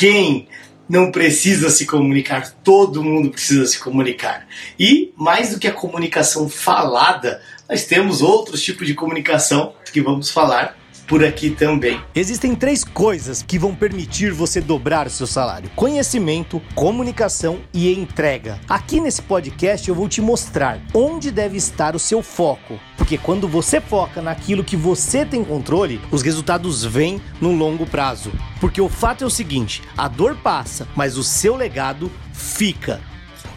quem não precisa se comunicar, todo mundo precisa se comunicar. E mais do que a comunicação falada, nós temos outros tipos de comunicação que vamos falar por aqui também. Existem três coisas que vão permitir você dobrar o seu salário: conhecimento, comunicação e entrega. Aqui nesse podcast eu vou te mostrar onde deve estar o seu foco. Porque quando você foca naquilo que você tem controle, os resultados vêm no longo prazo. Porque o fato é o seguinte: a dor passa, mas o seu legado fica.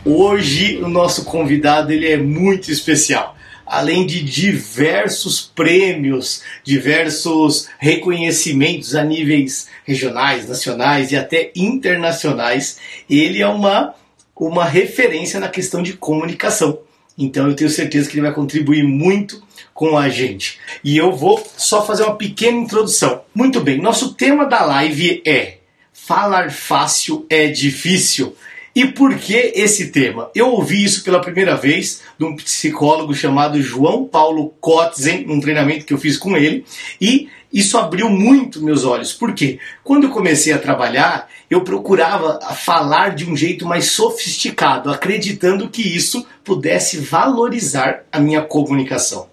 Hoje o nosso convidado ele é muito especial além de diversos prêmios, diversos reconhecimentos a níveis regionais, nacionais e até internacionais, ele é uma, uma referência na questão de comunicação. Então eu tenho certeza que ele vai contribuir muito com a gente. E eu vou só fazer uma pequena introdução. Muito bem, nosso tema da live é Falar fácil é difícil. E por que esse tema? Eu ouvi isso pela primeira vez de um psicólogo chamado João Paulo Kotzen, num treinamento que eu fiz com ele, e isso abriu muito meus olhos. Por quê? Quando eu comecei a trabalhar, eu procurava falar de um jeito mais sofisticado, acreditando que isso pudesse valorizar a minha comunicação.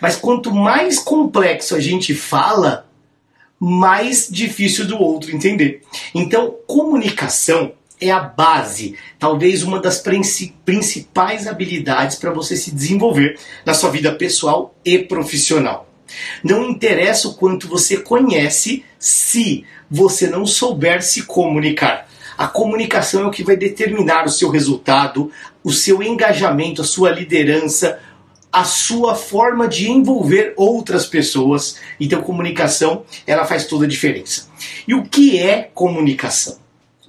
Mas quanto mais complexo a gente fala, mais difícil do outro entender. Então, comunicação é a base, talvez uma das principais habilidades para você se desenvolver na sua vida pessoal e profissional. Não interessa o quanto você conhece se você não souber se comunicar. A comunicação é o que vai determinar o seu resultado, o seu engajamento, a sua liderança, a sua forma de envolver outras pessoas. Então, comunicação, ela faz toda a diferença. E o que é comunicação?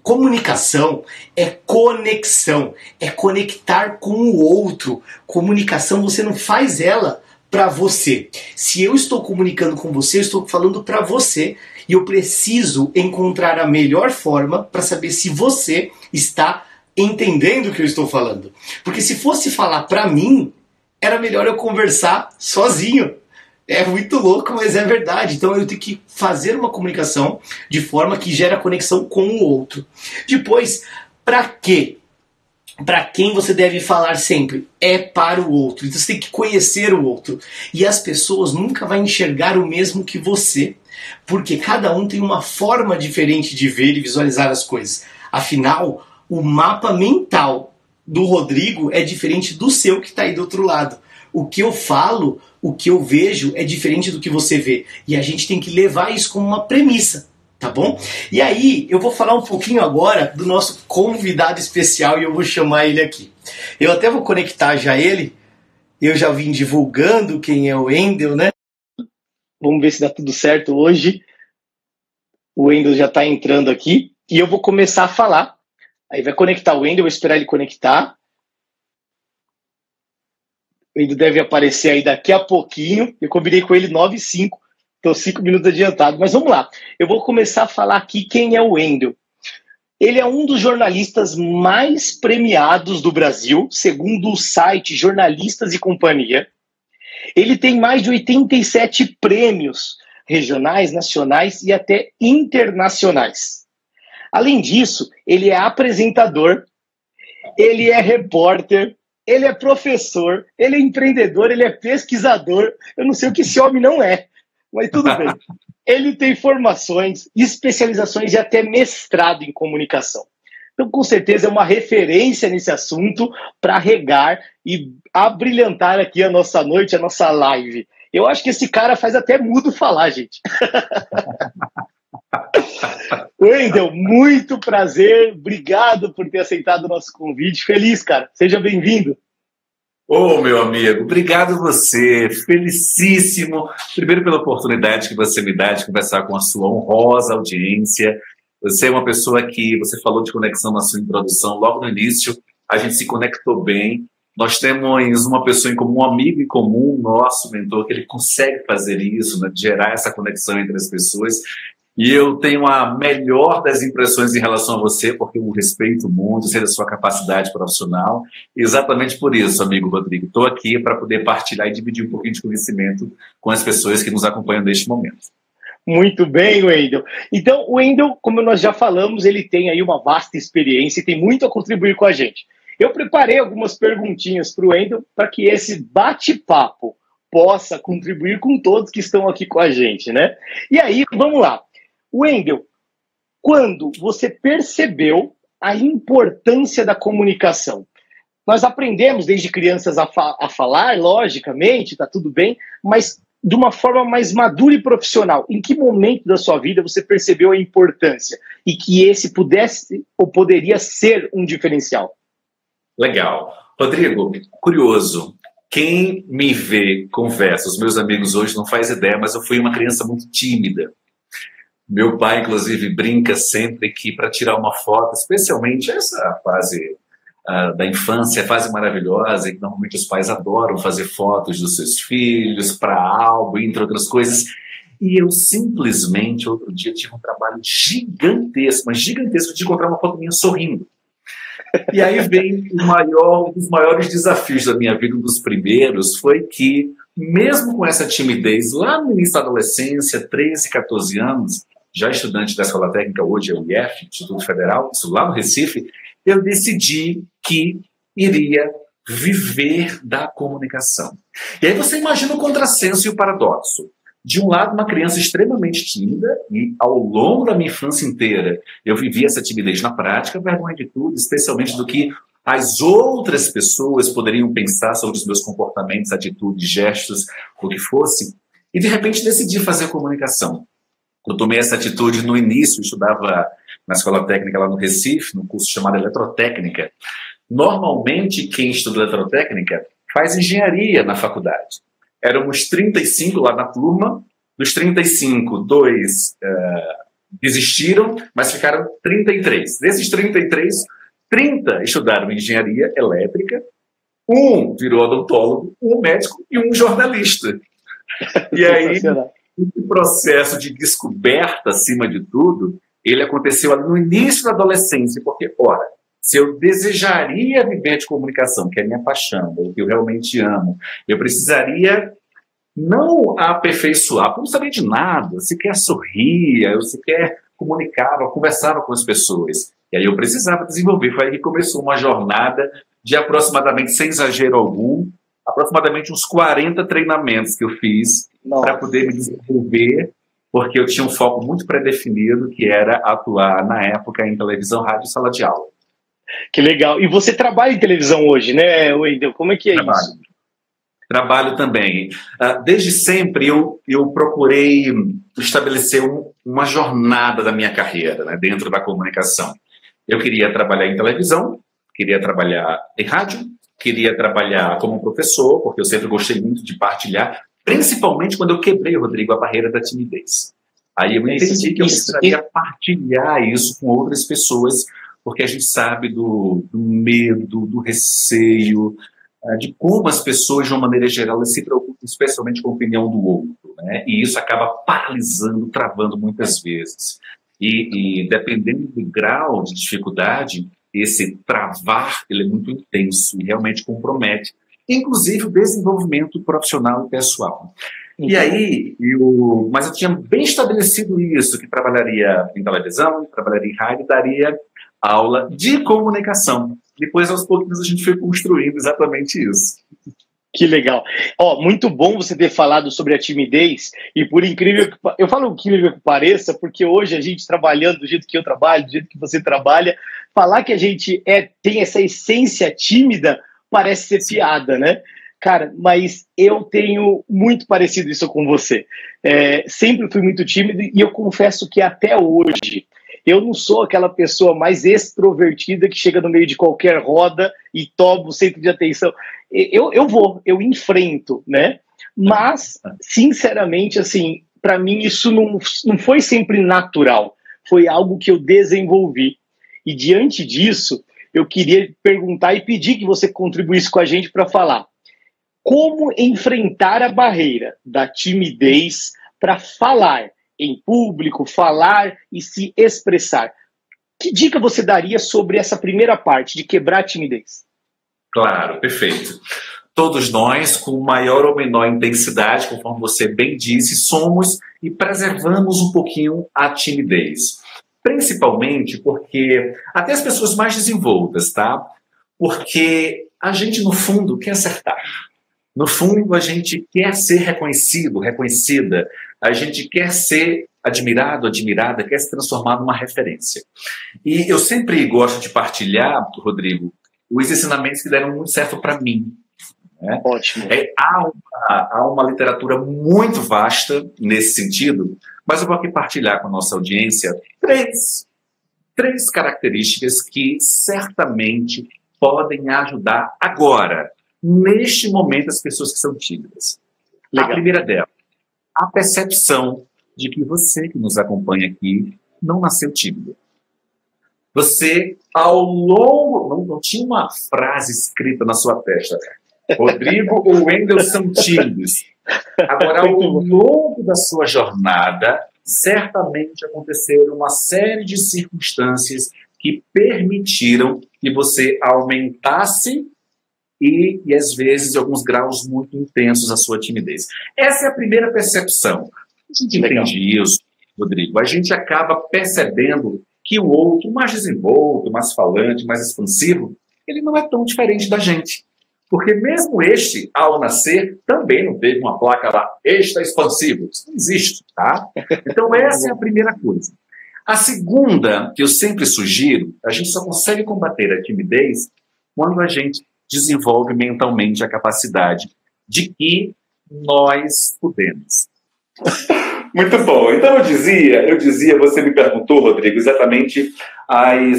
Comunicação é conexão, é conectar com o outro. Comunicação você não faz ela para você. Se eu estou comunicando com você, eu estou falando para você e eu preciso encontrar a melhor forma para saber se você está entendendo o que eu estou falando. Porque se fosse falar para mim, era melhor eu conversar sozinho. É muito louco, mas é verdade. Então eu tenho que fazer uma comunicação de forma que gera conexão com o outro. Depois, para quê? Para quem você deve falar sempre? É para o outro. Então você tem que conhecer o outro. E as pessoas nunca vão enxergar o mesmo que você. Porque cada um tem uma forma diferente de ver e visualizar as coisas. Afinal, o mapa mental do Rodrigo é diferente do seu que está aí do outro lado. O que eu falo o que eu vejo é diferente do que você vê. E a gente tem que levar isso como uma premissa, tá bom? E aí, eu vou falar um pouquinho agora do nosso convidado especial e eu vou chamar ele aqui. Eu até vou conectar já ele. Eu já vim divulgando quem é o Wendel, né? Vamos ver se dá tudo certo hoje. O Wendel já está entrando aqui e eu vou começar a falar. Aí vai conectar o Wendel, eu vou esperar ele conectar ele deve aparecer aí daqui a pouquinho. Eu combinei com ele 9 e 5, estou 5 minutos adiantado. Mas vamos lá. Eu vou começar a falar aqui quem é o Wendel. Ele é um dos jornalistas mais premiados do Brasil, segundo o site Jornalistas e Companhia. Ele tem mais de 87 prêmios regionais, nacionais e até internacionais. Além disso, ele é apresentador, ele é repórter, ele é professor, ele é empreendedor, ele é pesquisador. Eu não sei o que esse homem não é, mas tudo bem. Ele tem formações, especializações e até mestrado em comunicação. Então, com certeza, é uma referência nesse assunto para regar e abrilhantar aqui a nossa noite, a nossa live. Eu acho que esse cara faz até mudo falar, gente. Wendel, muito prazer. Obrigado por ter aceitado o nosso convite. Feliz, cara. Seja bem-vindo. Ô, oh, meu amigo, obrigado você, felicíssimo, primeiro pela oportunidade que você me dá de conversar com a sua honrosa audiência. Você é uma pessoa que, você falou de conexão na sua introdução, logo no início, a gente se conectou bem. Nós temos uma pessoa em comum, um amigo em comum, nosso mentor, que ele consegue fazer isso, né, gerar essa conexão entre as pessoas. E eu tenho a melhor das impressões em relação a você, porque eu respeito muito, sei da sua capacidade profissional. Exatamente por isso, amigo Rodrigo, estou aqui para poder partilhar e dividir um pouquinho de conhecimento com as pessoas que nos acompanham neste momento. Muito bem, Wendel. Então, o Wendel, como nós já falamos, ele tem aí uma vasta experiência e tem muito a contribuir com a gente. Eu preparei algumas perguntinhas para o Wendel para que esse bate-papo possa contribuir com todos que estão aqui com a gente, né? E aí, vamos lá. Wendel, quando você percebeu a importância da comunicação? Nós aprendemos desde crianças a, fa a falar, logicamente, tá tudo bem, mas de uma forma mais madura e profissional. Em que momento da sua vida você percebeu a importância e que esse pudesse ou poderia ser um diferencial? Legal. Rodrigo, curioso. Quem me vê, conversa, os meus amigos hoje não faz ideia, mas eu fui uma criança muito tímida. Meu pai, inclusive, brinca sempre que para tirar uma foto, especialmente essa fase uh, da infância, fase maravilhosa, e que normalmente os pais adoram fazer fotos dos seus filhos para álbum, entre outras coisas. E eu simplesmente, outro dia, tive um trabalho gigantesco, mas gigantesco, de encontrar uma foto minha sorrindo. E aí vem maior, um dos maiores desafios da minha vida, um dos primeiros, foi que, mesmo com essa timidez, lá no início da adolescência, 13, 14 anos, já estudante da escola técnica, hoje é o IF, Instituto Federal, isso lá no Recife, eu decidi que iria viver da comunicação. E aí você imagina o contrassenso e o paradoxo. De um lado, uma criança extremamente tímida, e ao longo da minha infância inteira eu vivi essa timidez na prática, vergonha de tudo, especialmente do que as outras pessoas poderiam pensar sobre os meus comportamentos, atitudes, gestos, o que fosse, e de repente decidi fazer comunicação. Eu tomei essa atitude no início, estudava na escola técnica lá no Recife, no curso chamado Eletrotécnica. Normalmente, quem estuda eletrotécnica faz engenharia na faculdade. Éramos 35 lá na turma, dos 35, dois uh, desistiram, mas ficaram 33. Desses 33, 30 estudaram engenharia elétrica, um virou odontólogo, um médico e um jornalista. E aí, esse processo de descoberta, acima de tudo, ele aconteceu no início da adolescência, porque, ora, se eu desejaria viver de comunicação, que é minha paixão, o que eu realmente amo, eu precisaria não aperfeiçoar, não sabia de nada, sequer sorria, eu sequer comunicava, conversava com as pessoas. E aí eu precisava desenvolver. Foi aí que começou uma jornada de aproximadamente, sem exagero algum, aproximadamente uns 40 treinamentos que eu fiz para poder me desenvolver, porque eu tinha um foco muito pré-definido, que era atuar na época em televisão, rádio e sala de aula. Que legal. E você trabalha em televisão hoje, né, Wendel? Como é que é Trabalho. isso? Trabalho também. Ah, desde sempre eu, eu procurei estabelecer um, uma jornada da minha carreira né, dentro da comunicação. Eu queria trabalhar em televisão, queria trabalhar em rádio, queria trabalhar como professor, porque eu sempre gostei muito de partilhar, principalmente quando eu quebrei, Rodrigo, a barreira da timidez. Aí eu entendi que eu precisaria partilhar isso com outras pessoas, porque a gente sabe do, do medo, do receio, ah, de como as pessoas, de uma maneira geral, se preocupam especialmente com a opinião do outro. Né? E isso acaba paralisando, travando muitas vezes. E, e dependendo do grau de dificuldade, esse travar ele é muito intenso e realmente compromete, inclusive o desenvolvimento profissional e pessoal. E aí, eu, mas eu tinha bem estabelecido isso, que trabalharia em televisão, trabalharia em rádio, daria aula de comunicação. Depois, aos poucos, a gente foi construindo exatamente isso. Que legal. Ó, muito bom você ter falado sobre a timidez e por incrível que eu falo incrível que pareça, porque hoje a gente trabalhando do jeito que eu trabalho, do jeito que você trabalha, falar que a gente é tem essa essência tímida parece ser piada, né? Cara, mas eu tenho muito parecido isso com você. É, sempre fui muito tímido e eu confesso que até hoje eu não sou aquela pessoa mais extrovertida que chega no meio de qualquer roda e toma o centro de atenção. Eu, eu vou, eu enfrento, né? Mas, sinceramente, assim, para mim isso não, não foi sempre natural. Foi algo que eu desenvolvi. E diante disso, eu queria perguntar e pedir que você contribuísse com a gente para falar como enfrentar a barreira da timidez para falar em público, falar e se expressar. Que dica você daria sobre essa primeira parte de quebrar a timidez? Claro, perfeito. todos nós, com maior ou menor intensidade, conforme você bem disse, somos e preservamos um pouquinho a timidez. Principalmente porque, até as pessoas mais desenvoltas, tá? Porque a gente, no fundo, quer acertar. No fundo, a gente quer ser reconhecido, reconhecida. A gente quer ser admirado, admirada, quer se transformar numa referência. E eu sempre gosto de partilhar, Rodrigo, os ensinamentos que deram muito certo para mim. Né? Ótimo. É, há, uma, há uma literatura muito vasta nesse sentido, mas eu vou aqui partilhar com a nossa audiência três, três características que certamente podem ajudar agora, neste momento, as pessoas que são tímidas. Legal. A primeira delas, a percepção de que você que nos acompanha aqui não nasceu tímido. Você, ao longo. Não, não tinha uma frase escrita na sua testa. Rodrigo ou Wendel são tímidos. Agora, ao longo da sua jornada, certamente aconteceram uma série de circunstâncias que permitiram que você aumentasse e, e, às vezes, alguns graus muito intensos, a sua timidez. Essa é a primeira percepção. A gente entende isso, Rodrigo. A gente acaba percebendo que o outro, mais desenvolto, mais falante, mais expansivo, ele não é tão diferente da gente. Porque mesmo este, ao nascer, também não teve uma placa lá, é expansivo. Isso não existe, tá? Então essa é a primeira coisa. A segunda, que eu sempre sugiro, a gente só consegue combater a timidez quando a gente desenvolve mentalmente a capacidade de que nós podemos. Muito bom. Então eu dizia, eu dizia, você me perguntou, Rodrigo, exatamente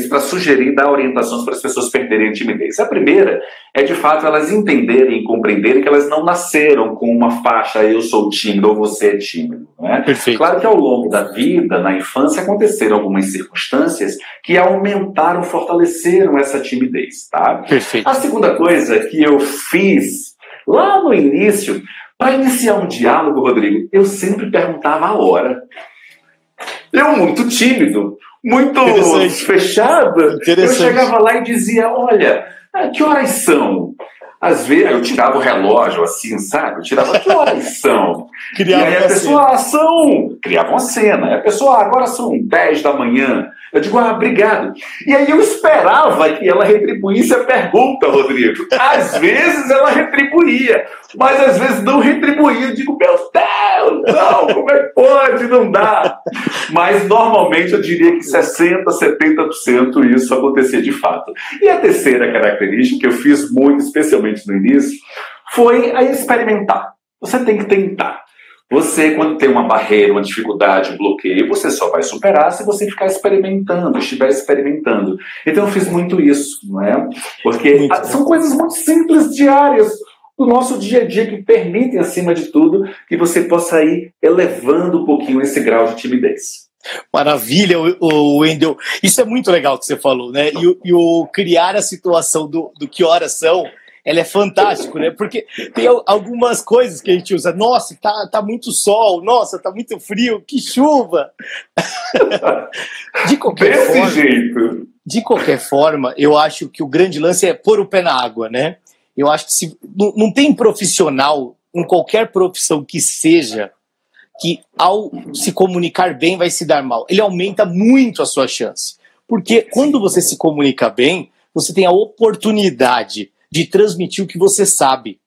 para sugerir dar orientações para as pessoas perderem a timidez. A primeira é de fato elas entenderem e compreenderem que elas não nasceram com uma faixa eu sou tímido ou você é tímido. Né? Perfeito. Claro que ao longo da vida, na infância, aconteceram algumas circunstâncias que aumentaram, fortaleceram essa timidez. Tá? Perfeito. A segunda coisa que eu fiz lá no início para iniciar um diálogo, Rodrigo, eu sempre perguntava a hora. Eu, muito tímido, muito fechado, eu chegava lá e dizia: Olha, que horas são? Às vezes eu tirava o relógio assim, sabe? Eu tirava que horas são? Criava e aí a pessoa, ah, são. Criava uma cena. Aí a pessoa, ah, agora são 10 da manhã. Eu digo, ah, obrigado. E aí eu esperava que ela retribuísse a pergunta, Rodrigo. Às vezes ela retribuía, mas às vezes não retribuía. Eu digo, meu Deus, não, como é que pode? Não dá. Mas normalmente eu diria que 60%, 70% isso acontecia de fato. E a terceira característica que eu fiz muito, especialmente no início, foi a experimentar. Você tem que tentar. Você, quando tem uma barreira, uma dificuldade, um bloqueio, você só vai superar se você ficar experimentando, estiver experimentando. Então eu fiz muito isso, não é? Porque são coisas muito simples, diárias, do nosso dia a dia que permitem, acima de tudo, que você possa ir elevando um pouquinho esse grau de timidez. Maravilha, o Wendel. Isso é muito legal que você falou, né? E, e o criar a situação do, do que horas são ela é fantástico, né? Porque tem algumas coisas que a gente usa. Nossa, tá, tá muito sol. Nossa, tá muito frio. Que chuva. de qualquer Desse forma, jeito. De qualquer forma, eu acho que o grande lance é pôr o pé na água, né? Eu acho que se, não, não tem profissional, em qualquer profissão que seja, que ao se comunicar bem vai se dar mal. Ele aumenta muito a sua chance. Porque quando você se comunica bem, você tem a oportunidade de transmitir o que você sabe.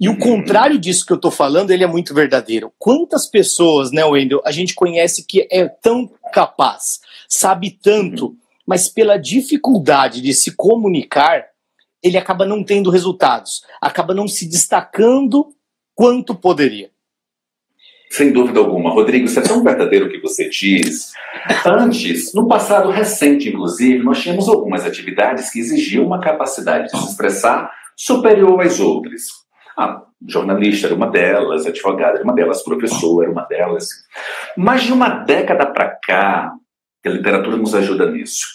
E o contrário disso que eu estou falando, ele é muito verdadeiro. Quantas pessoas, né, Wendel, a gente conhece que é tão capaz, sabe tanto, mas pela dificuldade de se comunicar, ele acaba não tendo resultados, acaba não se destacando quanto poderia. Sem dúvida alguma. Rodrigo, isso é tão verdadeiro o que você diz. Antes, no passado recente, inclusive, nós tínhamos algumas atividades que exigiam uma capacidade de se expressar superior às outras. A jornalista era uma delas, advogada era uma delas, professor era uma delas. Mas de uma década para cá, a literatura nos ajuda nisso.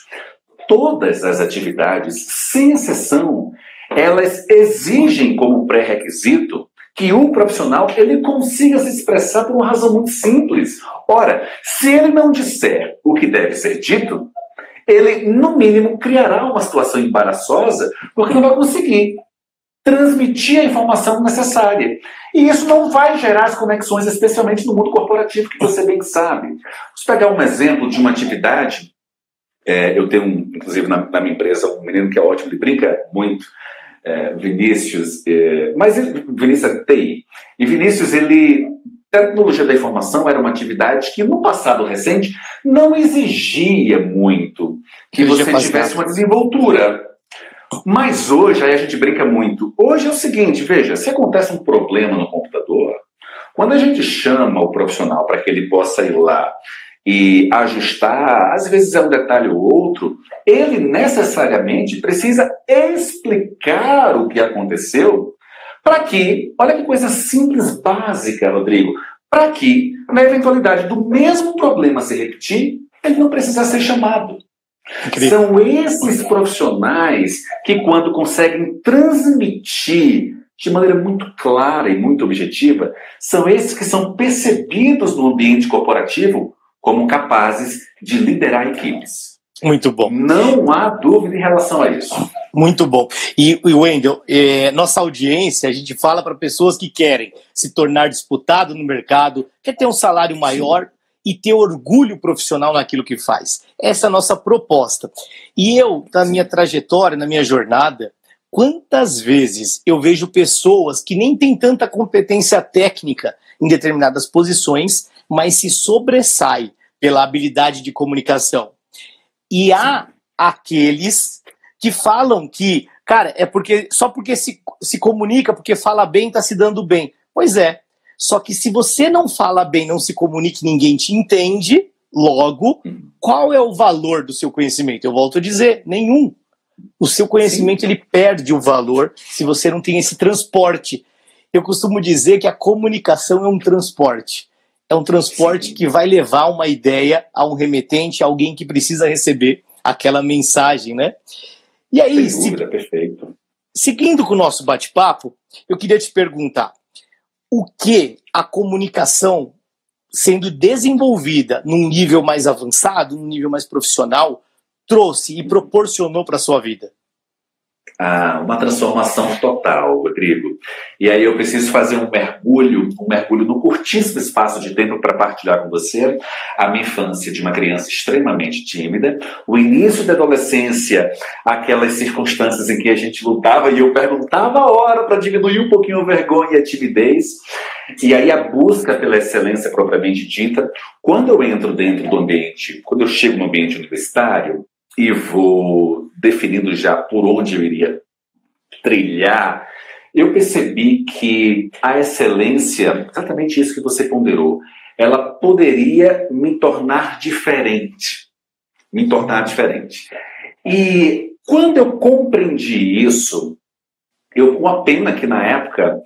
Todas as atividades, sem exceção, elas exigem como pré-requisito que o profissional ele consiga se expressar por uma razão muito simples. Ora, se ele não disser o que deve ser dito, ele, no mínimo, criará uma situação embaraçosa, porque não vai conseguir transmitir a informação necessária. E isso não vai gerar as conexões, especialmente no mundo corporativo, que você bem sabe. Vamos pegar um exemplo de uma atividade. É, eu tenho, inclusive, na, na, minha empresa, um menino que é ótimo, ele brinca muito, é, Vinícius, é, mas ele, Vinícius é TI. E Vinícius, ele. Tecnologia da informação era uma atividade que, no passado recente, não exigia muito que você tivesse uma desenvoltura mas hoje, aí a gente brinca muito. Hoje é o seguinte, veja, se acontece um problema no computador, quando a gente chama o profissional para que ele possa ir lá e ajustar, às vezes é um detalhe ou outro, ele necessariamente precisa explicar o que aconteceu para que, olha que coisa simples, básica, Rodrigo, para que, na eventualidade do mesmo problema se repetir, ele não precisa ser chamado. Incrível. São esses profissionais que, quando conseguem transmitir de maneira muito clara e muito objetiva, são esses que são percebidos no ambiente corporativo como capazes de liderar equipes. Muito bom. Não há dúvida em relação a isso. Muito bom. E, e Wendel, é, nossa audiência, a gente fala para pessoas que querem se tornar disputado no mercado, quer ter um salário maior, e ter orgulho profissional naquilo que faz. Essa é a nossa proposta. E eu, na minha trajetória, na minha jornada, quantas vezes eu vejo pessoas que nem têm tanta competência técnica em determinadas posições, mas se sobressai pela habilidade de comunicação. E há aqueles que falam que, cara, é porque só porque se, se comunica, porque fala bem, está se dando bem. Pois é, só que se você não fala bem, não se comunica, ninguém te entende, logo, qual é o valor do seu conhecimento? Eu volto a dizer, nenhum. O seu conhecimento Sim. ele perde o valor se você não tem esse transporte. Eu costumo dizer que a comunicação é um transporte. É um transporte Sim. que vai levar uma ideia a um remetente, a alguém que precisa receber aquela mensagem, né? E aí, dúvida, se... seguindo com o nosso bate-papo, eu queria te perguntar: o que a comunicação sendo desenvolvida num nível mais avançado, num nível mais profissional, trouxe e proporcionou para a sua vida? Ah, uma transformação total, Rodrigo. E aí eu preciso fazer um mergulho, um mergulho no curtíssimo espaço de tempo para partilhar com você a minha infância de uma criança extremamente tímida, o início da adolescência, aquelas circunstâncias em que a gente lutava e eu perguntava a hora para diminuir um pouquinho a vergonha e a timidez. E aí a busca pela excelência propriamente dita, quando eu entro dentro do ambiente, quando eu chego no ambiente universitário e vou definindo já por onde eu iria trilhar, eu percebi que a excelência, exatamente isso que você ponderou, ela poderia me tornar diferente. Me tornar diferente. E quando eu compreendi isso, eu com a pena que na época,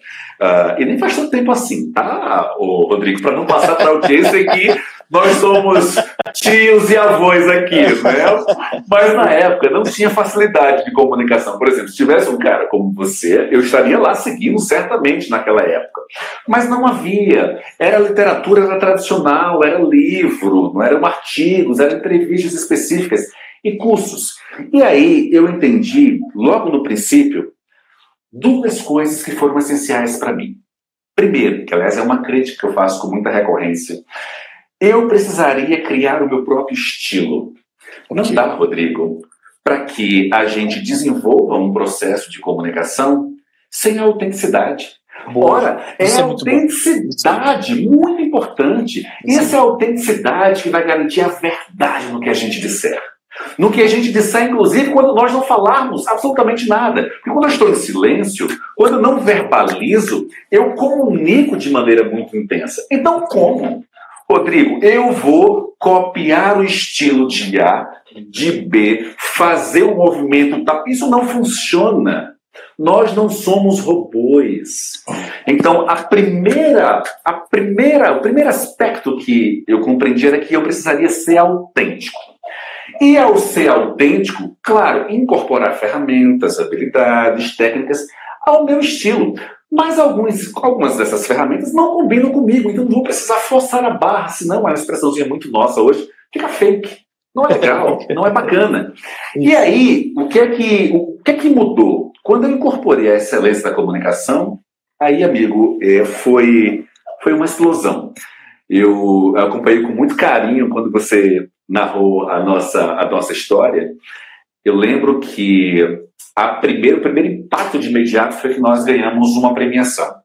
uh, e nem faz tanto tempo assim, tá, ô, Rodrigo, para não passar para a audiência que nós somos tios e avós aqui, né? Mas na época não tinha facilidade de comunicação. Por exemplo, se tivesse um cara como você, eu estaria lá seguindo certamente naquela época. Mas não havia. Era literatura era tradicional, era livro, não eram artigos, eram entrevistas específicas e cursos. E aí eu entendi, logo no princípio, duas coisas que foram essenciais para mim. Primeiro, que aliás é uma crítica que eu faço com muita recorrência, eu precisaria criar o meu próprio estilo. Não dá, Rodrigo, para que a gente desenvolva um processo de comunicação sem autenticidade. Boa. Ora, é, é autenticidade, muito, muito importante. Isso é a autenticidade que vai garantir a verdade no que a gente disser. No que a gente disser, inclusive, quando nós não falarmos absolutamente nada. Porque quando eu estou em silêncio, quando eu não verbalizo, eu comunico de maneira muito intensa. Então, como? Rodrigo, eu vou copiar o estilo de A, de B, fazer o movimento. Tá? Isso não funciona. Nós não somos robôs. Então, a primeira, a primeira, o primeiro aspecto que eu compreendi era que eu precisaria ser autêntico. E ao ser autêntico, claro, incorporar ferramentas, habilidades, técnicas ao meu estilo. Mas alguns, algumas dessas ferramentas não combinam comigo, então não vou precisar forçar a barra, senão é uma expressãozinha muito nossa hoje, fica fake. Não é legal, não é bacana. E aí, o que é que, o que, é que mudou? Quando eu incorporei a excelência da comunicação, aí, amigo, é, foi, foi uma explosão. Eu acompanhei com muito carinho quando você narrou a nossa, a nossa história. Eu lembro que a primeiro, o primeiro impacto de imediato foi que nós ganhamos uma premiação.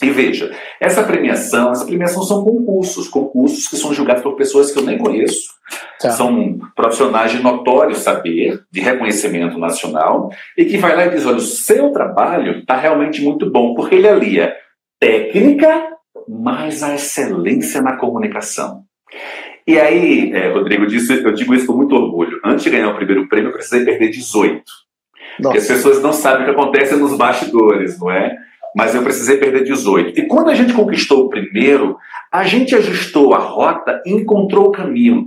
E veja, essa premiação, essa premiação são concursos, concursos que são julgados por pessoas que eu nem conheço. Tá. São profissionais de notório saber, de reconhecimento nacional, e que vai lá e diz: olha, o seu trabalho está realmente muito bom, porque ele alia técnica, mas a excelência na comunicação. E aí, é, Rodrigo, disse, eu digo isso com muito orgulho. Antes de ganhar o primeiro prêmio, eu precisei perder 18. Porque as pessoas não sabem o que acontece nos bastidores, não é? Mas eu precisei perder 18. E quando a gente conquistou o primeiro, a gente ajustou a rota e encontrou o caminho.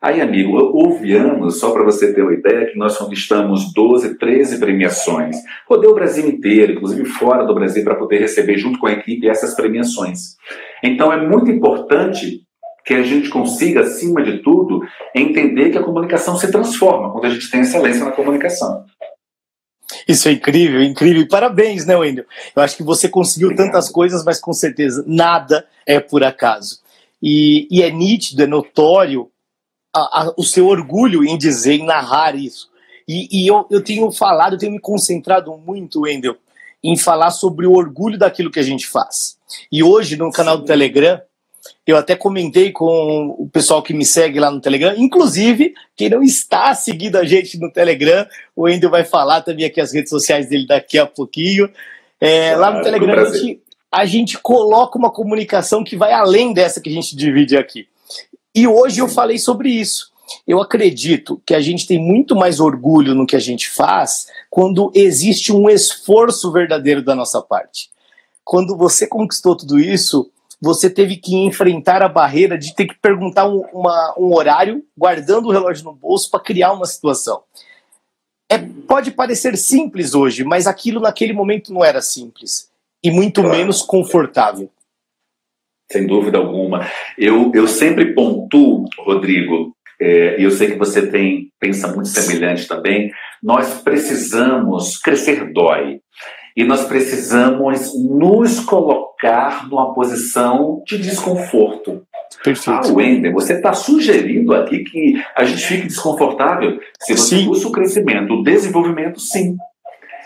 Aí, amigo, houve anos, só para você ter uma ideia, que nós conquistamos 12, 13 premiações. Rodei o Brasil inteiro, inclusive fora do Brasil, para poder receber junto com a equipe essas premiações. Então é muito importante que a gente consiga, acima de tudo, entender que a comunicação se transforma quando a gente tem excelência na comunicação. Isso é incrível, incrível. Parabéns, né, Wendel? Eu acho que você conseguiu Obrigado. tantas coisas, mas com certeza nada é por acaso. E, e é nítido, é notório a, a, o seu orgulho em dizer, em narrar isso. E, e eu, eu tenho falado, eu tenho me concentrado muito, Wendel, em falar sobre o orgulho daquilo que a gente faz. E hoje, no canal do Telegram, eu até comentei com o pessoal que me segue lá no Telegram, inclusive quem não está seguindo a gente no Telegram, o Wendel vai falar também aqui as redes sociais dele daqui a pouquinho. É, lá no Telegram a gente, a gente coloca uma comunicação que vai além dessa que a gente divide aqui. E hoje eu falei sobre isso. Eu acredito que a gente tem muito mais orgulho no que a gente faz quando existe um esforço verdadeiro da nossa parte. Quando você conquistou tudo isso, você teve que enfrentar a barreira de ter que perguntar um, uma, um horário, guardando o relógio no bolso para criar uma situação. É, pode parecer simples hoje, mas aquilo naquele momento não era simples e muito menos confortável. Sem dúvida alguma. Eu, eu sempre pontuo, Rodrigo, é, e eu sei que você tem pensa muito semelhante também. Nós precisamos crescer dói. E nós precisamos nos colocar numa posição de desconforto. Perfeito. Ah, Wender, você está sugerindo aqui que a gente fique desconfortável? Se você sim. busca o crescimento, o desenvolvimento, sim.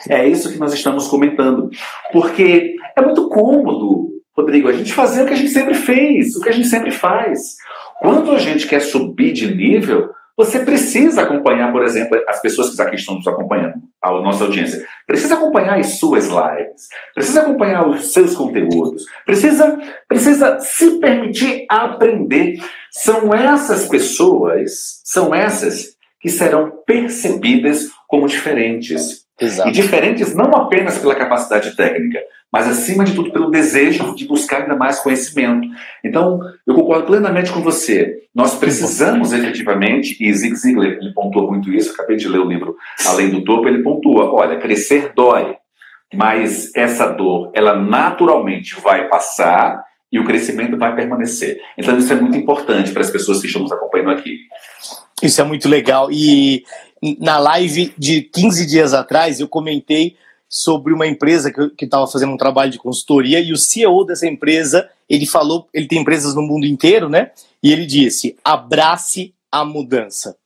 É isso que nós estamos comentando. Porque é muito cômodo, Rodrigo, a gente fazer o que a gente sempre fez, o que a gente sempre faz. Quando a gente quer subir de nível, você precisa acompanhar, por exemplo, as pessoas que aqui estão nos acompanhando, a nossa audiência. Precisa acompanhar as suas lives, precisa acompanhar os seus conteúdos, precisa, precisa se permitir aprender. São essas pessoas, são essas que serão percebidas como diferentes. Exato. E diferentes não apenas pela capacidade técnica, mas acima de tudo pelo desejo de buscar ainda mais conhecimento. Então, eu concordo plenamente com você. Nós precisamos efetivamente, e Zig Ziglar ele pontua muito isso, acabei de ler o livro Além do Topo, ele pontua, olha, crescer dói, mas essa dor, ela naturalmente vai passar e o crescimento vai permanecer. Então, isso é muito importante para as pessoas que estão nos acompanhando aqui. Isso é muito legal. E na live de 15 dias atrás, eu comentei sobre uma empresa que estava fazendo um trabalho de consultoria e o CEO dessa empresa, ele falou, ele tem empresas no mundo inteiro, né? E ele disse: abrace a mudança.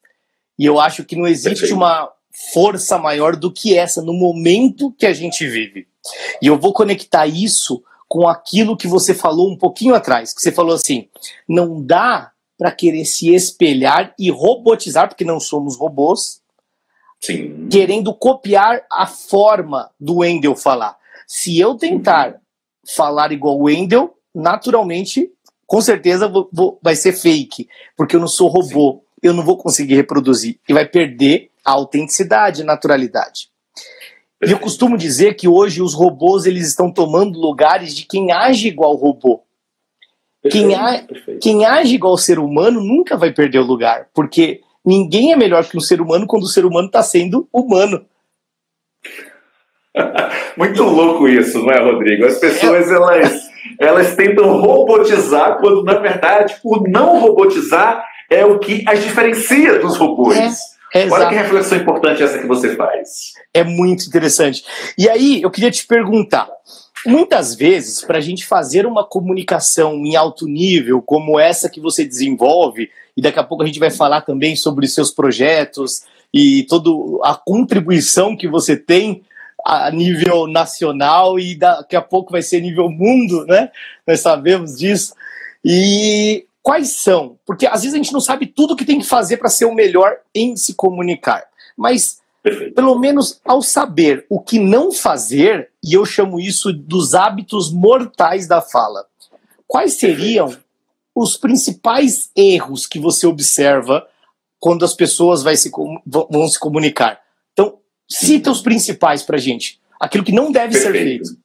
E eu acho que não existe uma força maior do que essa no momento que a gente vive. E eu vou conectar isso com aquilo que você falou um pouquinho atrás, que você falou assim: não dá para querer se espelhar e robotizar, porque não somos robôs, Sim. querendo copiar a forma do Wendel falar. Se eu tentar falar igual o Wendel, naturalmente, com certeza vou, vou, vai ser fake, porque eu não sou robô, Sim. eu não vou conseguir reproduzir e vai perder a autenticidade, a naturalidade. E eu costumo dizer que hoje os robôs eles estão tomando lugares de quem age igual robô. Quem, a, quem age igual ser humano nunca vai perder o lugar, porque Ninguém é melhor que um ser humano quando o ser humano está sendo humano. Muito louco isso, não é, Rodrigo? As pessoas elas, elas tentam robotizar quando, na verdade, o não robotizar é o que as diferencia dos robôs. É, é Olha que reflexão importante essa que você faz. É muito interessante. E aí, eu queria te perguntar: muitas vezes, para a gente fazer uma comunicação em alto nível, como essa que você desenvolve, e daqui a pouco a gente vai falar também sobre seus projetos e toda a contribuição que você tem a nível nacional e daqui a pouco vai ser nível mundo, né? Nós sabemos disso. E quais são? Porque às vezes a gente não sabe tudo que tem que fazer para ser o melhor em se comunicar. Mas Perfeito. pelo menos ao saber o que não fazer, e eu chamo isso dos hábitos mortais da fala. Quais seriam. Os principais erros que você observa quando as pessoas vai se, vão se comunicar? Então, cita os principais para gente. Aquilo que não deve Perfeito. ser feito.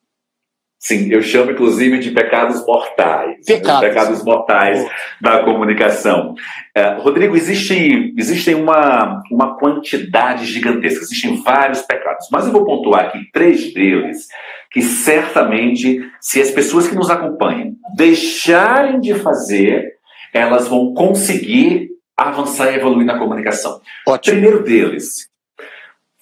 Sim, eu chamo inclusive de pecados mortais. Pecados, né? pecados mortais da comunicação. É, Rodrigo, existe, existe uma, uma quantidade gigantesca, existem vários pecados, mas eu vou pontuar aqui três deles que certamente, se as pessoas que nos acompanham deixarem de fazer, elas vão conseguir avançar e evoluir na comunicação. Ótimo. Primeiro deles,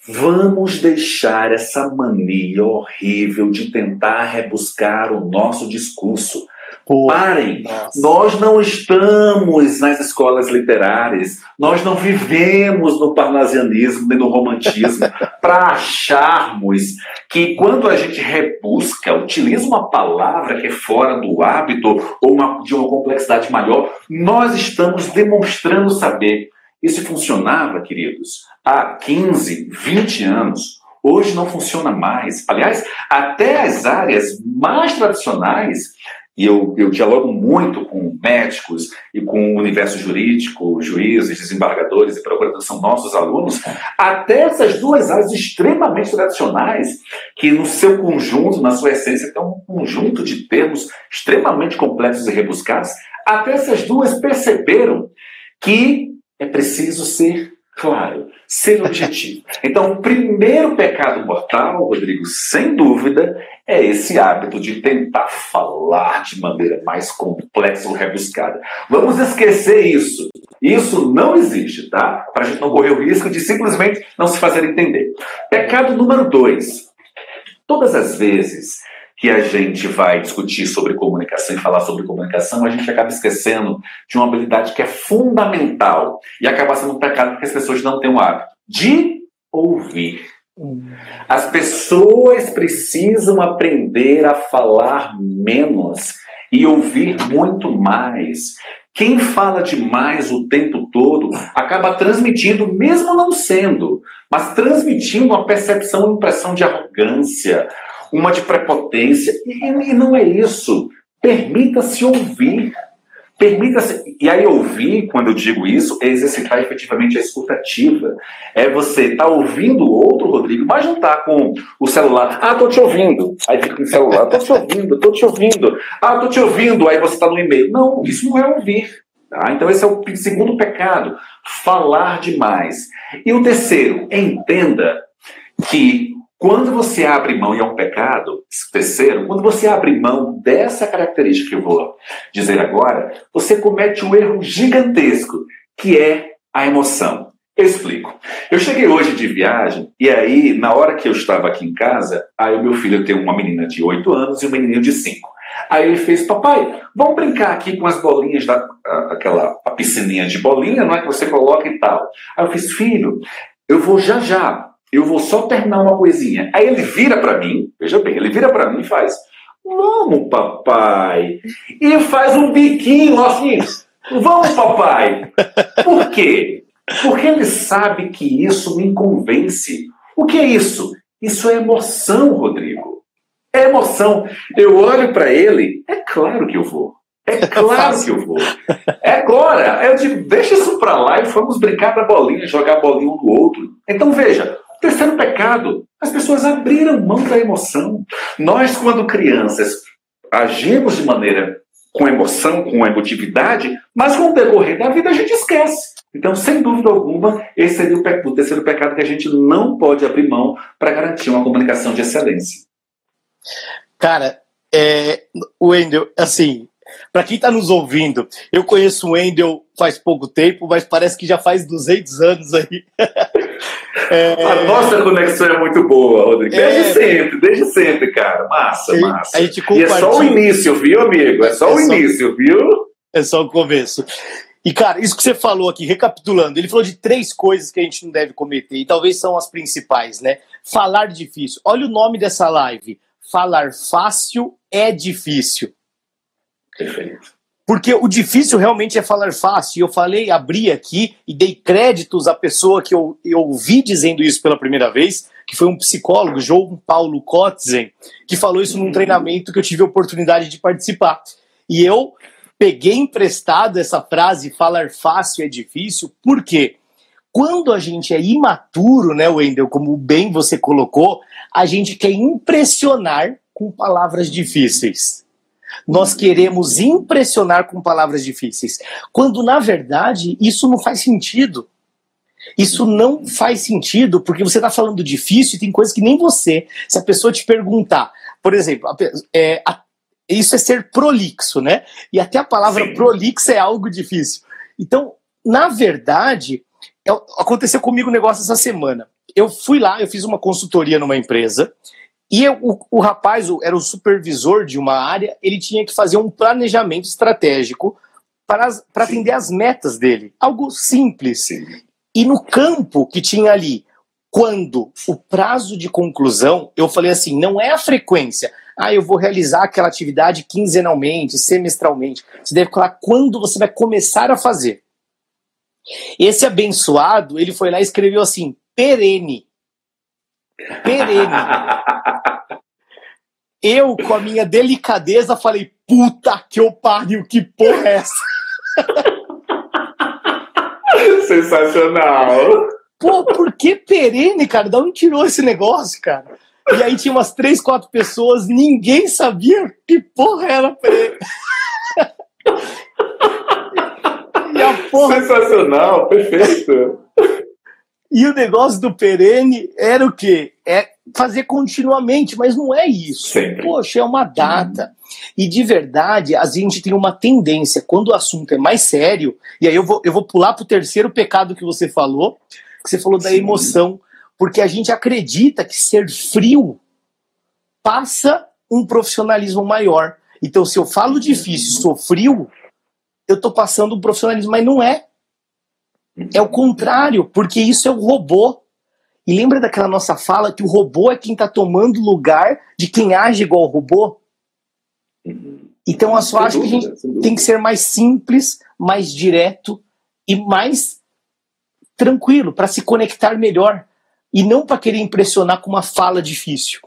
Vamos deixar essa mania horrível de tentar rebuscar o nosso discurso. Pô, Parem! Nossa. Nós não estamos nas escolas literárias, nós não vivemos no parnasianismo nem no romantismo para acharmos que quando a gente rebusca, utiliza uma palavra que é fora do hábito ou uma, de uma complexidade maior, nós estamos demonstrando saber. Isso funcionava, queridos, há 15, 20 anos. Hoje não funciona mais. Aliás, até as áreas mais tradicionais, e eu, eu dialogo muito com médicos e com o universo jurídico, juízes, desembargadores e procuradores, são nossos alunos, até essas duas áreas extremamente tradicionais, que no seu conjunto, na sua essência, tem um conjunto de termos extremamente complexos e rebuscados, até essas duas perceberam que é preciso ser claro, ser objetivo. Então, o primeiro pecado mortal, Rodrigo, sem dúvida, é esse hábito de tentar falar de maneira mais complexa ou rebuscada. Vamos esquecer isso. Isso não existe, tá? Para a gente não correr o risco de simplesmente não se fazer entender. Pecado número dois. Todas as vezes que a gente vai discutir sobre comunicação e falar sobre comunicação, a gente acaba esquecendo de uma habilidade que é fundamental e acaba sendo um pecado porque as pessoas não têm o hábito de ouvir. As pessoas precisam aprender a falar menos e ouvir muito mais. Quem fala demais o tempo todo acaba transmitindo, mesmo não sendo, mas transmitindo uma percepção, uma impressão de arrogância, uma de prepotência. E, e não é isso. Permita-se ouvir. Permita-se. E aí, ouvir, quando eu digo isso, é exercitar efetivamente a escutativa. É você estar tá ouvindo o outro, Rodrigo, mas não tá com o celular. Ah, tô te ouvindo. Aí fica no celular. Tô te ouvindo, tô te ouvindo. Ah, tô te ouvindo. Aí você está no e-mail. Não, isso não é ouvir. Tá? Então, esse é o segundo pecado. Falar demais. E o terceiro, entenda que quando você abre mão, e é um pecado, terceiro, quando você abre mão dessa característica que eu vou dizer agora, você comete um erro gigantesco, que é a emoção. Eu explico. Eu cheguei hoje de viagem, e aí, na hora que eu estava aqui em casa, aí o meu filho tem uma menina de 8 anos e um menininho de 5. Aí ele fez, papai, vamos brincar aqui com as bolinhas da aquela piscininha de bolinha, não é que você coloca e tal. Aí eu fiz, filho, eu vou já já eu vou só terminar uma coisinha. Aí ele vira para mim, veja bem, ele vira para mim e faz: Vamos, papai. E faz um biquinho assim: Vamos, papai. Por quê? Porque ele sabe que isso me convence. O que é isso? Isso é emoção, Rodrigo. É emoção. Eu olho para ele, é claro que eu vou. É claro que eu vou. É agora. Eu digo, deixa isso para lá e vamos brincar da bolinha, jogar bolinha um do outro. Então veja, Terceiro pecado, as pessoas abriram mão da emoção. Nós, quando crianças, agimos de maneira com emoção, com emotividade, mas com o decorrer da vida a gente esquece. Então, sem dúvida alguma, esse seria o, o terceiro pecado que a gente não pode abrir mão para garantir uma comunicação de excelência. Cara, é, Wendel, assim, Para quem está nos ouvindo, eu conheço o Wendel faz pouco tempo, mas parece que já faz 200 anos aí. É... A nossa conexão é muito boa, Rodrigo. Desde é... sempre, desde sempre, cara. Massa, massa. E é só o início, viu, amigo? É só é o só... início, viu? É só o começo. E, cara, isso que você falou aqui, recapitulando, ele falou de três coisas que a gente não deve cometer, e talvez são as principais, né? Falar difícil. Olha o nome dessa live. Falar fácil é difícil. Perfeito. Porque o difícil realmente é falar fácil. Eu falei, abri aqui e dei créditos à pessoa que eu, eu ouvi dizendo isso pela primeira vez, que foi um psicólogo, João Paulo Kotzen, que falou isso num treinamento que eu tive a oportunidade de participar. E eu peguei emprestado essa frase, falar fácil é difícil, porque quando a gente é imaturo, né, Wendel, como bem você colocou, a gente quer impressionar com palavras difíceis. Nós queremos impressionar com palavras difíceis, quando na verdade isso não faz sentido. Isso não faz sentido porque você está falando difícil e tem coisas que nem você. Se a pessoa te perguntar, por exemplo, a, é, a, isso é ser prolixo, né? E até a palavra Sim. prolixo é algo difícil. Então, na verdade, é, aconteceu comigo um negócio essa semana. Eu fui lá, eu fiz uma consultoria numa empresa e o, o rapaz o, era o supervisor de uma área, ele tinha que fazer um planejamento estratégico para, para atender as metas dele. Algo simples. Sim. E no campo que tinha ali, quando o prazo de conclusão, eu falei assim: não é a frequência. Ah, eu vou realizar aquela atividade quinzenalmente, semestralmente. Você deve falar quando você vai começar a fazer. Esse abençoado, ele foi lá e escreveu assim: perene. Perene. Eu, com a minha delicadeza, falei: puta que eu pariu, que porra é essa? Sensacional. Pô, por que perene, cara? Da onde tirou esse negócio, cara? E aí tinha umas três, quatro pessoas, ninguém sabia que porra era perene. e a porra... Sensacional, perfeito. E o negócio do perene era o quê? É fazer continuamente, mas não é isso. Sempre. Poxa, é uma data. E de verdade, a gente tem uma tendência, quando o assunto é mais sério, e aí eu vou, eu vou pular para o terceiro pecado que você falou, que você falou da Sim. emoção, porque a gente acredita que ser frio passa um profissionalismo maior. Então, se eu falo difícil, sou frio, eu estou passando um profissionalismo, mas não é. É o contrário, porque isso é o robô. E lembra daquela nossa fala que o robô é quem está tomando lugar de quem age igual ao robô? Então eu só acho que a gente tem que ser mais simples, mais direto e mais tranquilo para se conectar melhor e não para querer impressionar com uma fala difícil.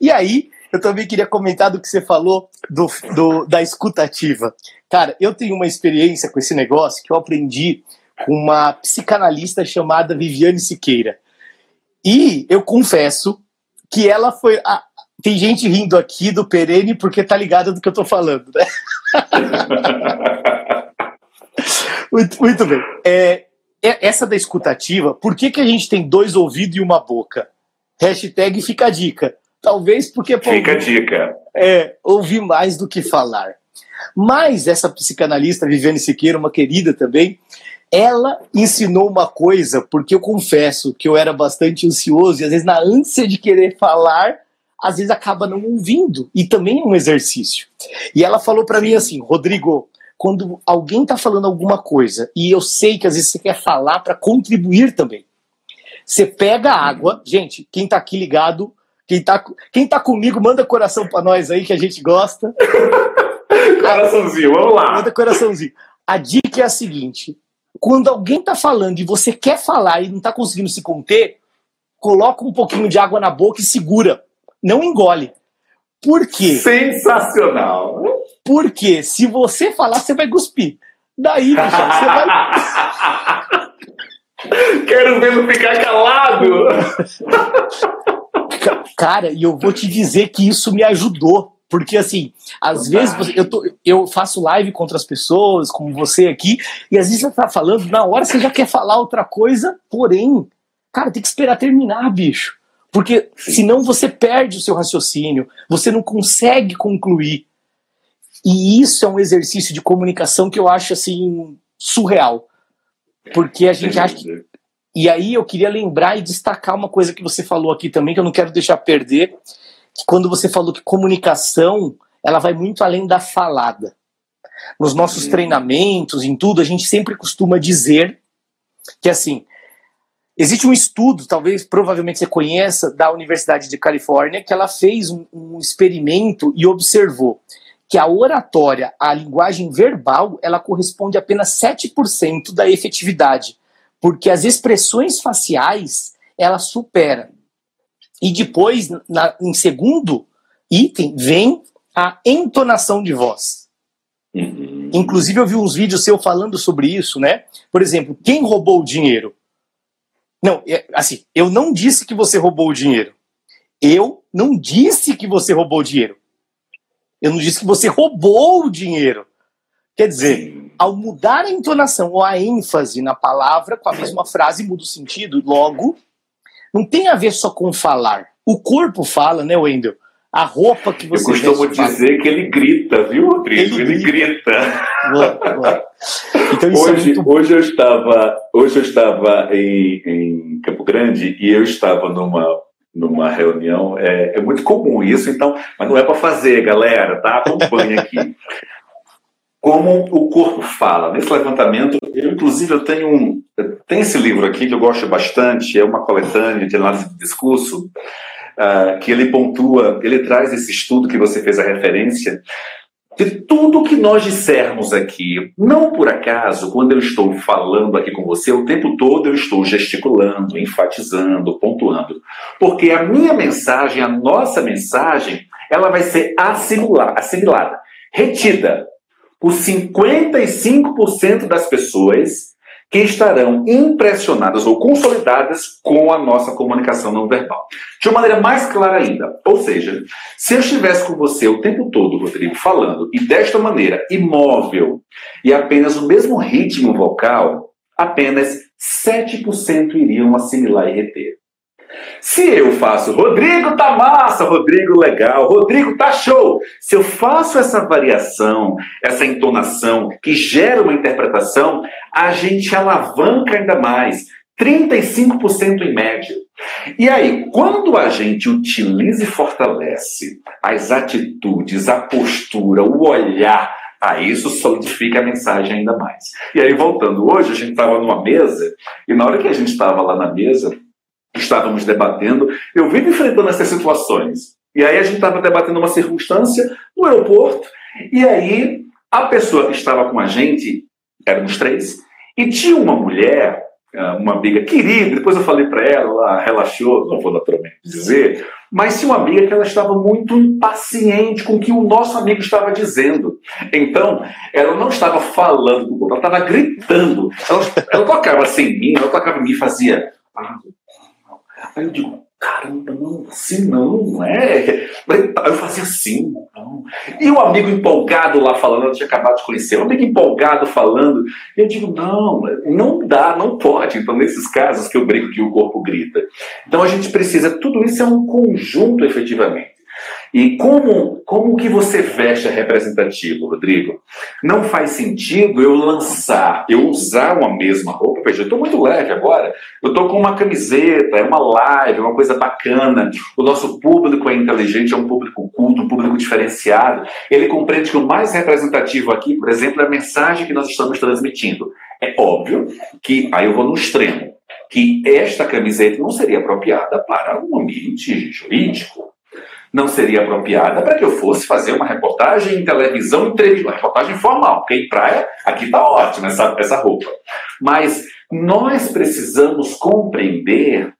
E aí, eu também queria comentar do que você falou do, do, da escutativa. Cara, eu tenho uma experiência com esse negócio que eu aprendi com uma psicanalista chamada Viviane Siqueira. E eu confesso que ela foi. Ah, tem gente rindo aqui do Perene porque tá ligada do que eu tô falando, né? muito, muito bem. É, é, essa da escutativa, por que, que a gente tem dois ouvidos e uma boca? Hashtag fica a dica. Talvez porque. Pô, fica a dica. É, ouvir mais do que falar. Mas essa psicanalista, Viviane Siqueira, uma querida também, ela ensinou uma coisa, porque eu confesso que eu era bastante ansioso e às vezes na ânsia de querer falar, às vezes acaba não ouvindo, e também é um exercício. E ela falou para mim assim, Rodrigo, quando alguém está falando alguma coisa e eu sei que às vezes você quer falar para contribuir também. Você pega a água, gente, quem está aqui ligado, quem está quem tá comigo, manda coração para nós aí que a gente gosta. coraçãozinho, vamos lá. Manda coraçãozinho. A dica é a seguinte: quando alguém está falando e você quer falar e não está conseguindo se conter, coloca um pouquinho de água na boca e segura. Não engole. Por quê? Sensacional. Porque se você falar, você vai cuspir. Daí, bicho, você vai. Quero não ficar calado. Cara, e eu vou te dizer que isso me ajudou. Porque, assim, às vezes eu, tô, eu faço live com outras pessoas, como você aqui, e às vezes você tá falando, na hora você já quer falar outra coisa, porém, cara, tem que esperar terminar, bicho. Porque senão você perde o seu raciocínio, você não consegue concluir. E isso é um exercício de comunicação que eu acho assim surreal. Porque a gente acha que. E aí eu queria lembrar e destacar uma coisa que você falou aqui também, que eu não quero deixar perder, que quando você falou que comunicação, ela vai muito além da falada. Nos nossos treinamentos, em tudo, a gente sempre costuma dizer que assim, existe um estudo, talvez provavelmente você conheça, da Universidade de Califórnia, que ela fez um, um experimento e observou que a oratória, a linguagem verbal, ela corresponde a apenas 7% da efetividade, porque as expressões faciais, ela supera. E depois, na, em segundo item, vem a entonação de voz. Uhum. Inclusive, eu vi uns vídeos seu falando sobre isso, né? Por exemplo, quem roubou o dinheiro? Não, é, assim, eu não disse que você roubou o dinheiro. Eu não disse que você roubou o dinheiro. Eu não disse que você roubou o dinheiro. Quer dizer, ao mudar a entonação ou a ênfase na palavra, com a mesma frase muda o sentido, logo, não tem a ver só com falar. O corpo fala, né, Wendel? A roupa que você Eu costumo dizer fala. que ele grita, viu, Rodrigo? Ele, ele grita. grita. Então, é hoje, é hoje eu estava, hoje eu estava em, em Campo Grande e eu estava numa numa reunião. É, é muito comum isso, então, mas não é para fazer, galera, tá? Acompanhe aqui. Como o corpo fala. Nesse levantamento, eu, inclusive, eu tenho um. Tem esse livro aqui que eu gosto bastante, é uma coletânea de análise de discurso, uh, que ele pontua, ele traz esse estudo que você fez a referência, de tudo que nós dissermos aqui. Não por acaso, quando eu estou falando aqui com você, o tempo todo eu estou gesticulando, enfatizando, pontuando. Porque a minha mensagem, a nossa mensagem, ela vai ser assimilada, assimilada retida por 55% das pessoas que estarão impressionadas ou consolidadas com a nossa comunicação não verbal. De uma maneira mais clara ainda, ou seja, se eu estivesse com você o tempo todo, Rodrigo, falando e desta maneira, imóvel e apenas o mesmo ritmo vocal, apenas 7% iriam assimilar e reter. Se eu faço Rodrigo tá massa, Rodrigo legal, Rodrigo tá show. Se eu faço essa variação, essa entonação que gera uma interpretação, a gente alavanca ainda mais. 35% em média. E aí, quando a gente utiliza e fortalece as atitudes, a postura, o olhar, aí isso solidifica a mensagem ainda mais. E aí, voltando, hoje a gente estava numa mesa, e na hora que a gente estava lá na mesa, estávamos debatendo, eu vivo enfrentando essas situações. E aí a gente estava debatendo uma circunstância no aeroporto, e aí a pessoa que estava com a gente, éramos três, e tinha uma mulher, eh, uma amiga querida, depois eu falei para ela, ela relaxou, não vou naturalmente dizer, mas tinha uma amiga que ela estava muito impaciente com o que o nosso amigo estava dizendo. Então, ela não estava falando ela estava gritando. Ela, ela tocava assim em mim, ela tocava em mim e fazia. Ah, Aí eu digo, caramba, não, assim não, não é. Eu fazia assim, não. E o amigo empolgado lá falando, eu tinha acabado de conhecer, o amigo empolgado falando, eu digo, não, não dá, não pode. Então, nesses casos que eu brinco que o corpo grita. Então, a gente precisa, tudo isso é um conjunto efetivamente. E como, como que você veste representativo, Rodrigo? Não faz sentido eu lançar, eu usar uma mesma roupa. Veja, eu estou muito leve agora. Eu estou com uma camiseta, é uma live, é uma coisa bacana. O nosso público é inteligente, é um público culto, um público diferenciado. Ele compreende que o mais representativo aqui, por exemplo, é a mensagem que nós estamos transmitindo. É óbvio que, aí eu vou no extremo, que esta camiseta não seria apropriada para um ambiente jurídico não seria apropriada para que eu fosse fazer uma reportagem em televisão, entrevista, uma reportagem formal, porque em praia aqui está ótima essa, essa roupa. Mas nós precisamos compreender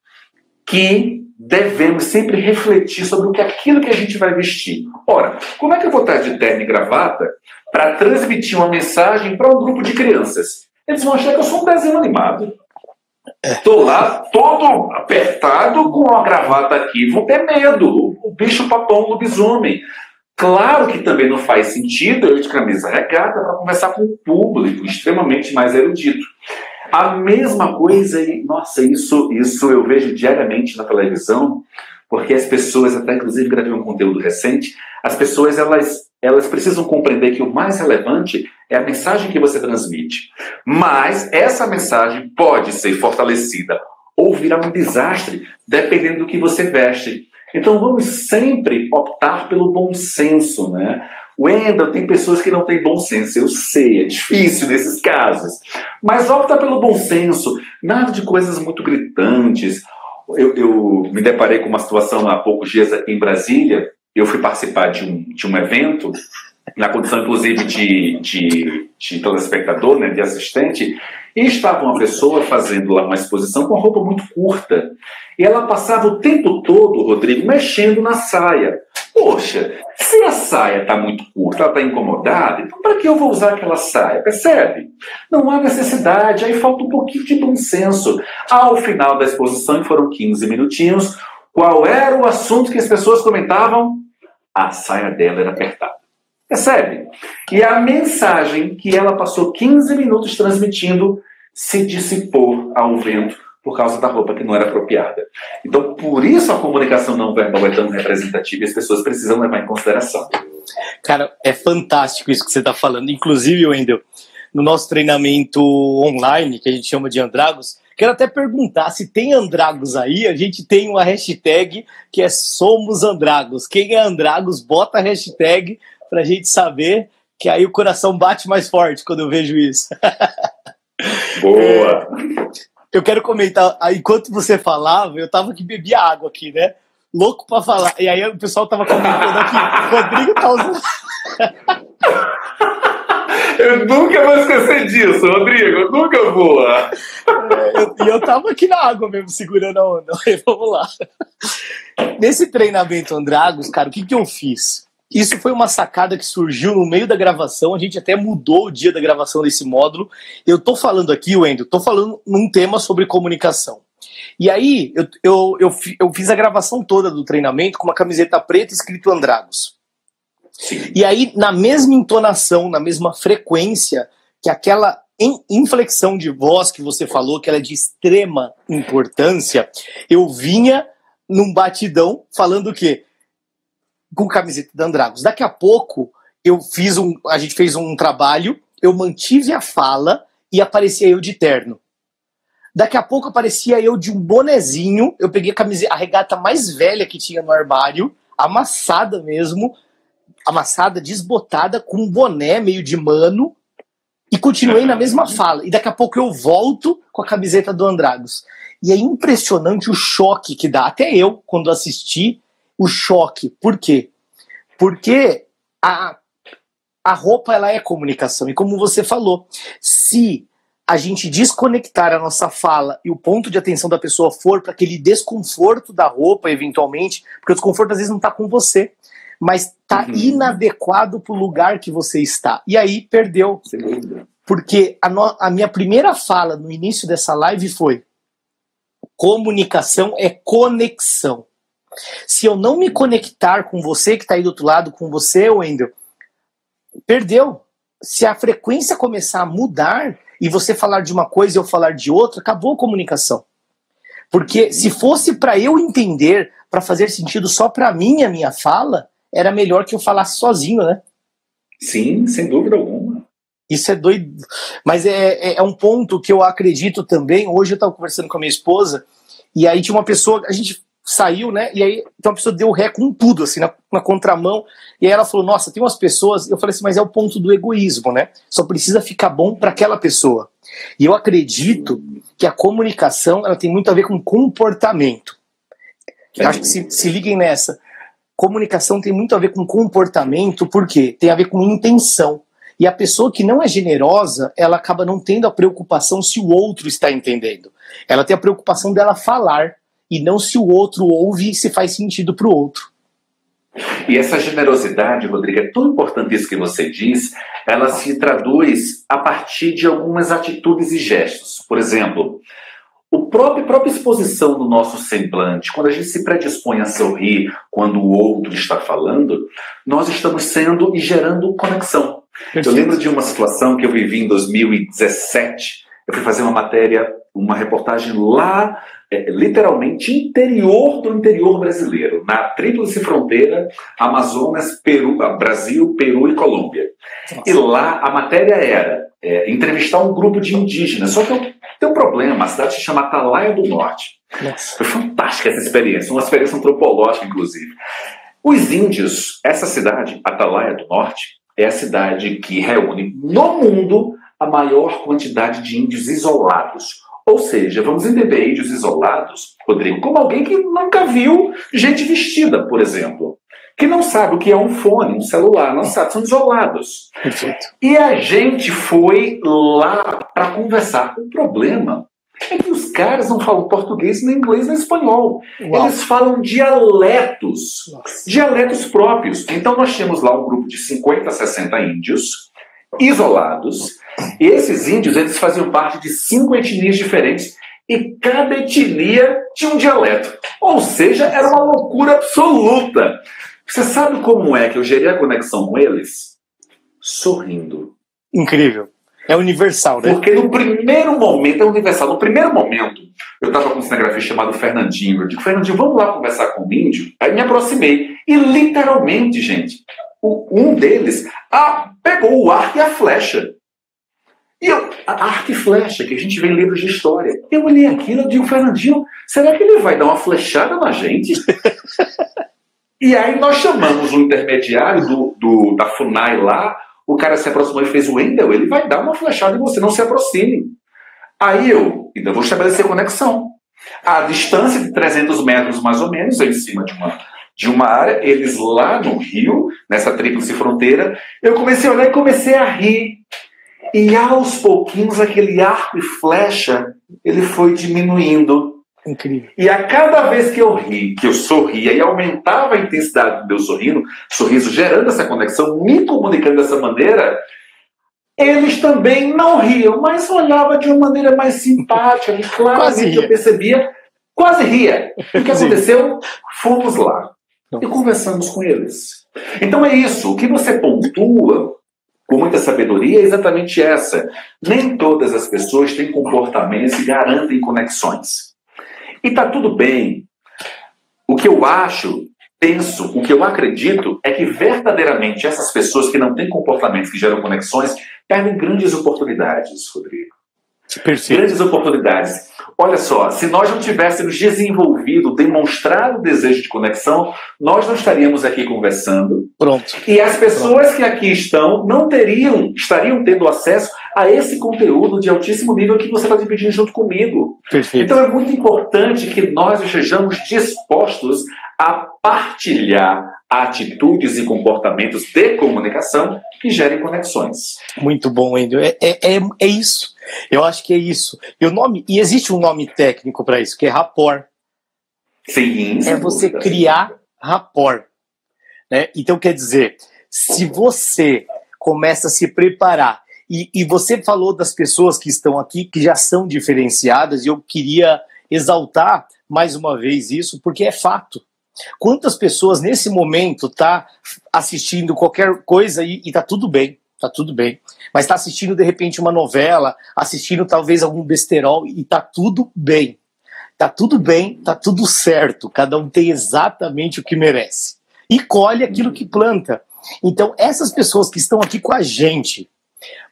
que devemos sempre refletir sobre o que aquilo que a gente vai vestir. Ora, como é que eu vou estar de terno e gravata para transmitir uma mensagem para um grupo de crianças? Eles vão achar que eu sou um desenho animado. Estou lá todo apertado com a gravata aqui, vou ter medo. O bicho papão lobisomem. Claro que também não faz sentido eu de camisa regata para conversar com um público extremamente mais erudito. A mesma coisa, e nossa, isso, isso eu vejo diariamente na televisão, porque as pessoas, até inclusive gravei um conteúdo recente, as pessoas elas elas precisam compreender que o mais relevante é a mensagem que você transmite. Mas essa mensagem pode ser fortalecida ou virar um desastre, dependendo do que você veste. Então vamos sempre optar pelo bom senso, né? Wendel, tem pessoas que não têm bom senso, eu sei, é difícil nesses casos. Mas opta pelo bom senso, nada de coisas muito gritantes. Eu, eu me deparei com uma situação há poucos dias aqui em Brasília, eu fui participar de um, de um evento, na condição inclusive de, de, de telespectador, né, de assistente, e estava uma pessoa fazendo lá uma exposição com roupa muito curta. E ela passava o tempo todo, Rodrigo, mexendo na saia. Poxa, se a saia está muito curta, ela está incomodada, então para que eu vou usar aquela saia? Percebe? Não há necessidade, aí falta um pouquinho de bom senso. Ao final da exposição, foram 15 minutinhos, qual era o assunto que as pessoas comentavam? A saia dela era apertada. Percebe? E a mensagem que ela passou 15 minutos transmitindo se dissipou ao vento por causa da roupa que não era apropriada. Então, por isso a comunicação não verbal é tão representativa e as pessoas precisam levar em consideração. Cara, é fantástico isso que você está falando. Inclusive, Wendel, no nosso treinamento online, que a gente chama de Andragos, quero até perguntar se tem Andragos aí. A gente tem uma hashtag que é Somos Andragos. Quem é Andragos, bota a hashtag para a gente saber que aí o coração bate mais forte quando eu vejo isso. Boa! eu quero comentar, enquanto você falava, eu tava que bebia água aqui, né? Louco para falar. E aí o pessoal tava comentando aqui, Rodrigo tá usando. Eu nunca vou esquecer disso, Rodrigo, eu nunca vou. É, e eu, eu tava aqui na água mesmo, segurando a onda. Aí, vamos lá. Nesse treinamento Andragos, cara, o que, que eu fiz? Isso foi uma sacada que surgiu no meio da gravação. A gente até mudou o dia da gravação desse módulo. Eu tô falando aqui, Wendel, tô falando num tema sobre comunicação. E aí, eu, eu, eu, eu fiz a gravação toda do treinamento com uma camiseta preta escrito Andragos. E aí, na mesma entonação, na mesma frequência, que aquela inflexão de voz que você falou, que ela é de extrema importância, eu vinha num batidão falando o quê? Com camiseta da Andragos. Daqui a pouco eu fiz um, a gente fez um trabalho, eu mantive a fala e aparecia eu de terno. Daqui a pouco aparecia eu de um bonezinho, eu peguei a camiseta, a regata mais velha que tinha no armário, amassada mesmo, amassada, desbotada, com um boné meio de mano, e continuei na mesma fala. E daqui a pouco eu volto com a camiseta do Andragos. E é impressionante o choque que dá. Até eu, quando assisti, o choque. Por quê? Porque a, a roupa ela é comunicação. E como você falou, se a gente desconectar a nossa fala e o ponto de atenção da pessoa for para aquele desconforto da roupa, eventualmente, porque o desconforto às vezes não está com você, mas está uhum. inadequado para o lugar que você está. E aí perdeu. Porque a, no, a minha primeira fala no início dessa live foi: comunicação é conexão. Se eu não me conectar com você que está aí do outro lado, com você, Wendel, perdeu. Se a frequência começar a mudar e você falar de uma coisa e eu falar de outra, acabou a comunicação. Porque se fosse para eu entender, para fazer sentido só para mim a minha fala, era melhor que eu falasse sozinho, né? Sim, sem dúvida alguma. Isso é doido. Mas é, é, é um ponto que eu acredito também. Hoje eu estava conversando com a minha esposa, e aí tinha uma pessoa, a gente saiu, né? E aí então a pessoa deu ré com tudo, assim, na, na, contramão. E aí ela falou: Nossa, tem umas pessoas. Eu falei assim, mas é o ponto do egoísmo, né? Só precisa ficar bom para aquela pessoa. E eu acredito que a comunicação ela tem muito a ver com comportamento. Eu acho que se, se liguem nessa. Comunicação tem muito a ver com comportamento, porque tem a ver com intenção. E a pessoa que não é generosa, ela acaba não tendo a preocupação se o outro está entendendo. Ela tem a preocupação dela falar e não se o outro ouve e se faz sentido para o outro. E essa generosidade, Rodrigo, é tão importante isso que você diz, ela se traduz a partir de algumas atitudes e gestos. Por exemplo, o próprio, a própria exposição do nosso semblante, quando a gente se predispõe a sorrir quando o outro está falando, nós estamos sendo e gerando conexão. Perfeito. Eu lembro de uma situação que eu vivi em 2017. Eu fui fazer uma matéria, uma reportagem lá é, literalmente interior do interior brasileiro, na tríplice fronteira Amazonas, Peru, ah, Brasil, Peru e Colômbia. Nossa. E lá a matéria era é, entrevistar um grupo de indígenas. Só que tem um problema, a cidade se chama Atalaia do Norte. Nossa. Foi fantástica essa experiência, uma experiência antropológica, inclusive. Os índios, essa cidade, Atalaia do Norte, é a cidade que reúne no mundo a maior quantidade de índios isolados. Ou seja, vamos entender índios isolados, Rodrigo, como alguém que nunca viu gente vestida, por exemplo. Que não sabe o que é um fone, um celular, não sabe, são isolados. Perfeito. E a gente foi lá para conversar. O problema é que os caras não falam português, nem inglês, nem espanhol. Uau. Eles falam dialetos, Nossa. dialetos próprios. Então nós tínhamos lá um grupo de 50, 60 índios isolados. E esses índios, eles faziam parte de cinco etnias diferentes e cada etnia tinha um dialeto. Ou seja, era uma loucura absoluta. Você sabe como é que eu gerei a conexão com eles? Sorrindo. Incrível. É universal, né? Porque no primeiro momento, é universal. No primeiro momento, eu estava com um cinegrafista chamado Fernandinho. Eu digo, Fernandinho, vamos lá conversar com o índio? Aí me aproximei. E literalmente, gente, um deles pegou o arco e a flecha. E eu, a arco e flecha, que a gente vê em livros de história. Eu olhei aquilo e digo, Fernandinho, será que ele vai dar uma flechada na gente? e aí nós chamamos o intermediário do, do, da FUNAI lá, o cara se aproximou e fez o Wendel, ele vai dar uma flechada em você, não se aproxime. Aí eu, ainda vou estabelecer conexão. A distância de 300 metros mais ou menos, em cima de uma de uma área, eles lá no Rio, nessa tríplice fronteira, eu comecei a olhar e comecei a rir. E aos pouquinhos aquele arco e flecha, ele foi diminuindo. Incrível. E a cada vez que eu ri, que eu sorria e aumentava a intensidade do meu sorriso, sorriso gerando essa conexão, me comunicando dessa maneira, eles também não riam, mas olhava de uma maneira mais simpática, e claramente eu percebia, quase ria. O que aconteceu? Fomos lá e conversamos com eles. Então é isso. O que você pontua com muita sabedoria é exatamente essa. Nem todas as pessoas têm comportamentos e garantem conexões. E tá tudo bem. O que eu acho, penso, o que eu acredito é que verdadeiramente essas pessoas que não têm comportamentos que geram conexões perdem grandes oportunidades, Rodrigo. Grandes oportunidades. Olha só, se nós não tivéssemos desenvolvido, demonstrado o desejo de conexão, nós não estaríamos aqui conversando. Pronto. E as pessoas Pronto. que aqui estão não teriam, estariam tendo acesso a esse conteúdo de altíssimo nível que você está dividindo junto comigo. Perfeito. Então é muito importante que nós estejamos dispostos a partilhar atitudes e comportamentos de comunicação que gerem conexões. Muito bom, Wendel. É, é, é, é isso. Eu acho que é isso. E, o nome, e existe um nome técnico para isso, que é rapport. Sim. É você criar rapport. Né? Então, quer dizer, se você começa a se preparar, e, e você falou das pessoas que estão aqui, que já são diferenciadas, e eu queria exaltar mais uma vez isso, porque é fato. Quantas pessoas nesse momento tá assistindo qualquer coisa e, e tá tudo bem, tá tudo bem, mas está assistindo de repente uma novela, assistindo talvez algum besterol e tá tudo bem. Tá tudo bem, tá tudo certo, cada um tem exatamente o que merece. E colhe aquilo que planta. Então, essas pessoas que estão aqui com a gente,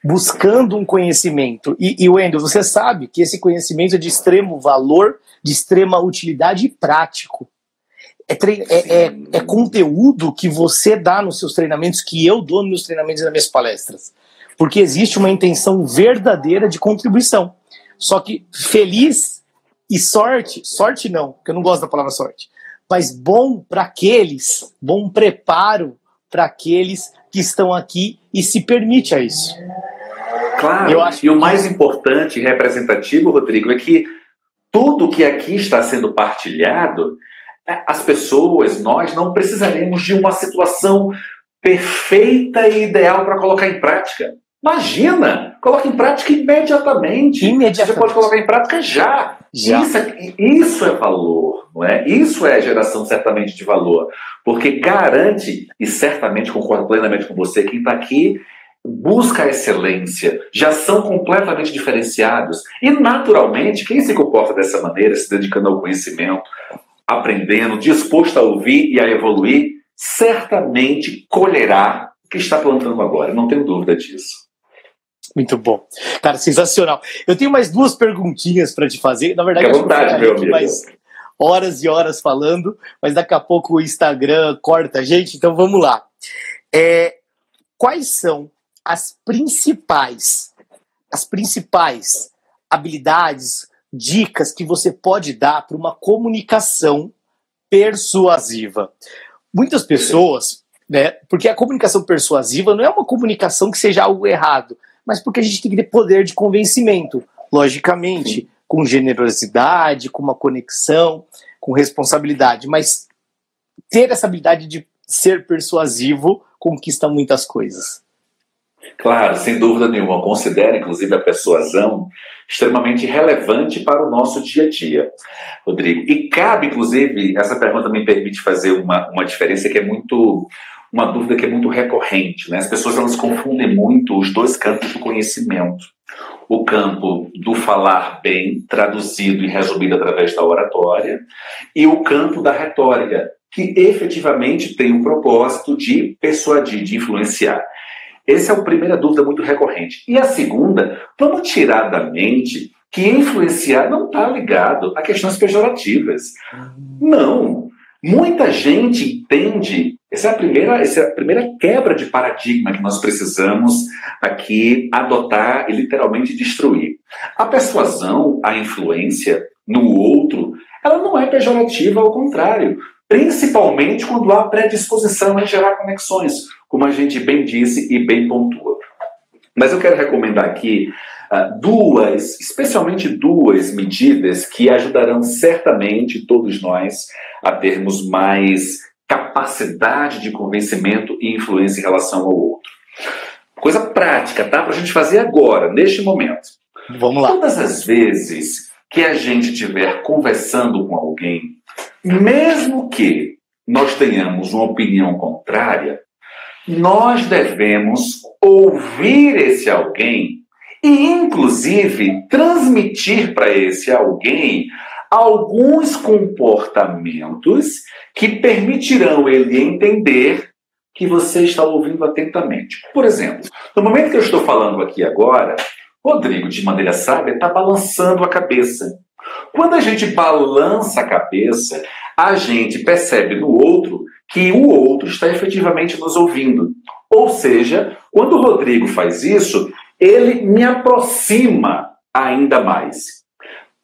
buscando um conhecimento, e, e Wendel, você sabe que esse conhecimento é de extremo valor, de extrema utilidade e prático. É, é, é, é, conteúdo que você dá nos seus treinamentos, que eu dou nos meus treinamentos e nas minhas palestras. Porque existe uma intenção verdadeira de contribuição. Só que feliz e sorte, sorte não, porque eu não gosto da palavra sorte, mas bom para aqueles, bom preparo para aqueles que estão aqui e se permite a isso. Claro, eu acho e o mais importante e representativo, Rodrigo, é que tudo que aqui está sendo partilhado as pessoas, nós não precisaremos de uma situação perfeita e ideal para colocar em prática. Imagina, coloque em prática imediatamente. Imediatamente. Você pode colocar em prática já. já. Isso, é, isso é valor, não é? Isso é geração certamente de valor, porque garante e certamente concordo plenamente com você. Quem está aqui busca a excelência, já são completamente diferenciados. E, naturalmente, quem se comporta dessa maneira, se dedicando ao conhecimento, aprendendo, disposto a ouvir e a evoluir, certamente colherá o que está plantando agora. Não tenho dúvida disso. Muito bom. Cara, sensacional. Eu tenho mais duas perguntinhas para te fazer. Na verdade, Fique à vontade, meu amigo. Mais horas e horas falando, mas daqui a pouco o Instagram corta a gente, então vamos lá. É, quais são as principais, as principais habilidades, dicas que você pode dar para uma comunicação persuasiva? Muitas pessoas, né? Porque a comunicação persuasiva não é uma comunicação que seja algo errado, mas porque a gente tem que ter poder de convencimento, logicamente, Sim. com generosidade, com uma conexão, com responsabilidade, mas ter essa habilidade de ser persuasivo conquista muitas coisas. Claro, sem dúvida nenhuma. Considero, inclusive, a persuasão extremamente relevante para o nosso dia a dia, Rodrigo. E cabe, inclusive, essa pergunta me permite fazer uma, uma diferença que é muito. Uma dúvida que é muito recorrente. Né? As pessoas elas confundem muito os dois campos do conhecimento. O campo do falar bem, traduzido e resumido através da oratória, e o campo da retórica, que efetivamente tem o propósito de persuadir, de influenciar. Essa é a primeira dúvida muito recorrente. E a segunda, vamos tirar da mente que influenciar não está ligado a questões pejorativas. Não. Muita gente entende. Essa é, a primeira, essa é a primeira quebra de paradigma que nós precisamos aqui adotar e literalmente destruir. A persuasão, a influência no outro, ela não é pejorativa, ao contrário. Principalmente quando há predisposição a gerar conexões como a gente bem disse e bem pontua. Mas eu quero recomendar aqui uh, duas, especialmente duas medidas que ajudarão certamente todos nós a termos mais capacidade de convencimento e influência em relação ao outro. Coisa prática, tá? Para a gente fazer agora, neste momento. Vamos lá. Todas as vezes que a gente estiver conversando com alguém, mesmo que nós tenhamos uma opinião contrária, nós devemos ouvir esse alguém e, inclusive, transmitir para esse alguém alguns comportamentos que permitirão ele entender que você está ouvindo atentamente. Por exemplo, no momento que eu estou falando aqui agora, Rodrigo, de maneira sábia, está balançando a cabeça. Quando a gente balança a cabeça, a gente percebe no outro que o outro está efetivamente nos ouvindo. Ou seja, quando o Rodrigo faz isso, ele me aproxima ainda mais.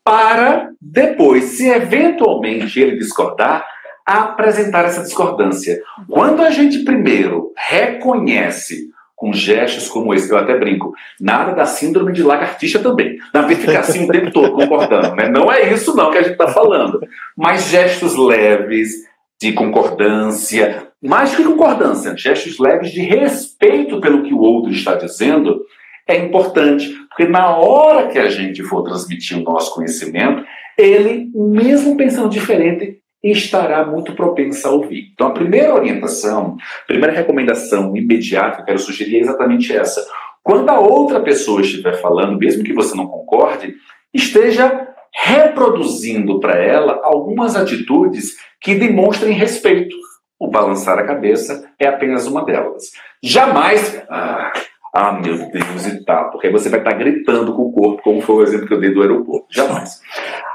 Para depois, se eventualmente ele discordar, apresentar essa discordância. Quando a gente primeiro reconhece com gestos como esse, eu até brinco, nada da síndrome de lagartixa também. Na vez ficar assim o tempo todo concordando, né? Não é isso não que a gente está falando. Mas gestos leves, de concordância, mais que concordância, gestos leves de respeito pelo que o outro está dizendo, é importante, porque na hora que a gente for transmitir o nosso conhecimento, ele, mesmo pensando diferente, estará muito propenso a ouvir. Então, a primeira orientação, a primeira recomendação imediata que eu quero sugerir é exatamente essa. Quando a outra pessoa estiver falando, mesmo que você não concorde, esteja reproduzindo para ela algumas atitudes que demonstrem respeito. O balançar a cabeça é apenas uma delas. Jamais. Ah, ah meu Deus, e tal, porque aí você vai estar gritando com o corpo, como foi o exemplo que eu dei do aeroporto. Jamais.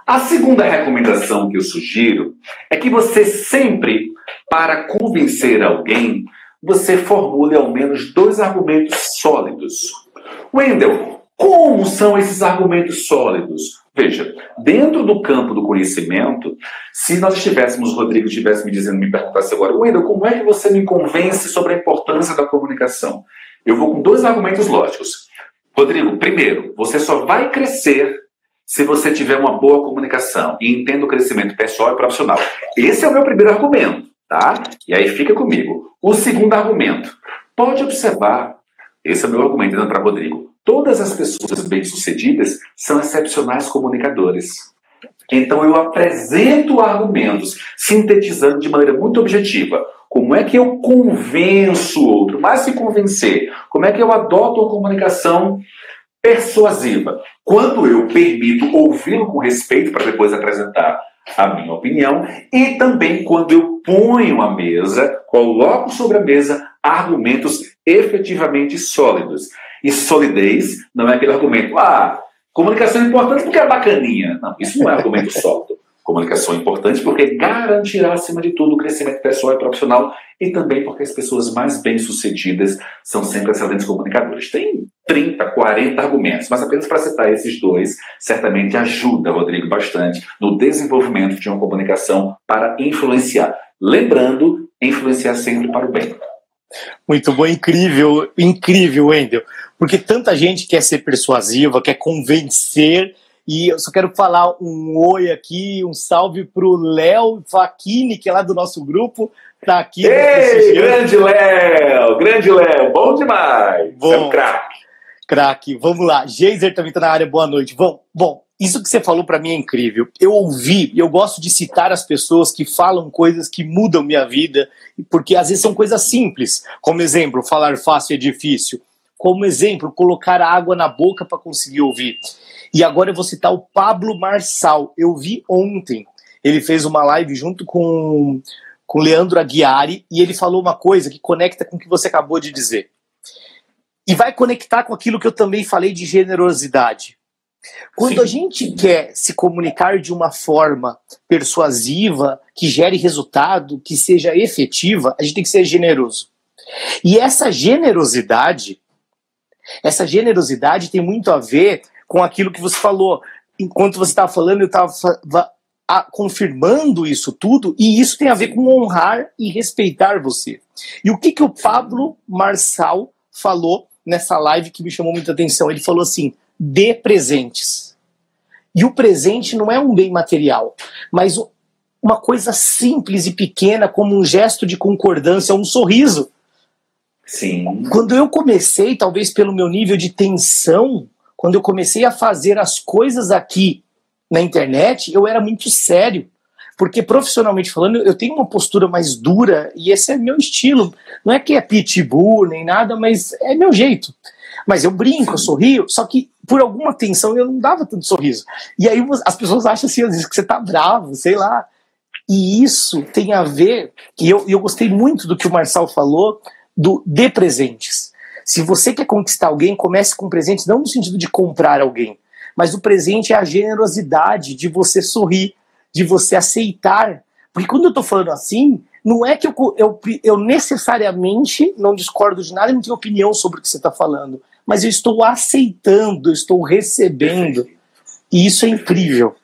A segunda recomendação que eu sugiro é que você sempre, para convencer alguém, você formule ao menos dois argumentos sólidos. Wendel, como são esses argumentos sólidos? Veja, dentro do campo do conhecimento, se nós estivéssemos, Rodrigo estivesse me dizendo, me perguntasse agora, Wendel, como é que você me convence sobre a importância da comunicação? Eu vou com dois argumentos lógicos. Rodrigo, primeiro, você só vai crescer se você tiver uma boa comunicação e entenda o crescimento pessoal e profissional. Esse é o meu primeiro argumento, tá? E aí fica comigo. O segundo argumento, pode observar, esse é o meu argumento para Rodrigo. Todas as pessoas bem-sucedidas são excepcionais comunicadores. Então eu apresento argumentos, sintetizando de maneira muito objetiva. Como é que eu convenço o outro? Mais que convencer, como é que eu adoto uma comunicação persuasiva? Quando eu permito ouvi-lo com respeito para depois apresentar a minha opinião e também quando eu ponho à mesa, coloco sobre a mesa argumentos efetivamente sólidos. E solidez não é aquele argumento, ah, comunicação é importante porque é bacaninha. Não, isso não é argumento sólido. Comunicação é importante porque garantirá, acima de tudo, o crescimento pessoal e profissional e também porque as pessoas mais bem-sucedidas são sempre excelentes comunicadores. Tem 30, 40 argumentos, mas apenas para citar esses dois, certamente ajuda, Rodrigo, bastante no desenvolvimento de uma comunicação para influenciar. Lembrando, influenciar sempre para o bem. Muito bom, incrível, incrível, Wendel. Porque tanta gente quer ser persuasiva, quer convencer e eu só quero falar um oi aqui, um salve pro Léo Facchini, que é lá do nosso grupo, tá aqui. Ei, grande Léo, grande Léo, bom demais. Bom, é um craque. Craque, vamos lá. Geiser também tá na área, boa noite. Bom, bom, isso que você falou para mim é incrível. Eu ouvi, eu gosto de citar as pessoas que falam coisas que mudam minha vida, porque às vezes são coisas simples. Como exemplo, falar fácil é difícil. Como exemplo, colocar água na boca para conseguir ouvir. E agora eu vou citar o Pablo Marçal. Eu vi ontem. Ele fez uma live junto com com Leandro Aguiari e ele falou uma coisa que conecta com o que você acabou de dizer. E vai conectar com aquilo que eu também falei de generosidade. Quando Sim. a gente quer se comunicar de uma forma persuasiva, que gere resultado, que seja efetiva, a gente tem que ser generoso. E essa generosidade, essa generosidade tem muito a ver com aquilo que você falou. Enquanto você estava falando, eu estava confirmando isso tudo, e isso tem a ver com honrar e respeitar você. E o que, que o Pablo Marçal falou nessa live que me chamou muita atenção? Ele falou assim: dê presentes. E o presente não é um bem material, mas uma coisa simples e pequena, como um gesto de concordância, um sorriso. Sim. Quando eu comecei, talvez pelo meu nível de tensão, quando eu comecei a fazer as coisas aqui na internet, eu era muito sério. Porque profissionalmente falando, eu tenho uma postura mais dura e esse é meu estilo. Não é que é pitbull nem nada, mas é meu jeito. Mas eu brinco, eu sorrio, só que por alguma tensão eu não dava tanto sorriso. E aí as pessoas acham assim, às vezes, que você tá bravo, sei lá. E isso tem a ver, e eu, eu gostei muito do que o Marçal falou, do de presentes. Se você quer conquistar alguém, comece com presentes, não no sentido de comprar alguém, mas o presente é a generosidade de você sorrir, de você aceitar. Porque quando eu estou falando assim, não é que eu, eu, eu, necessariamente não discordo de nada e não tenho opinião sobre o que você está falando, mas eu estou aceitando, eu estou recebendo. E isso é incrível.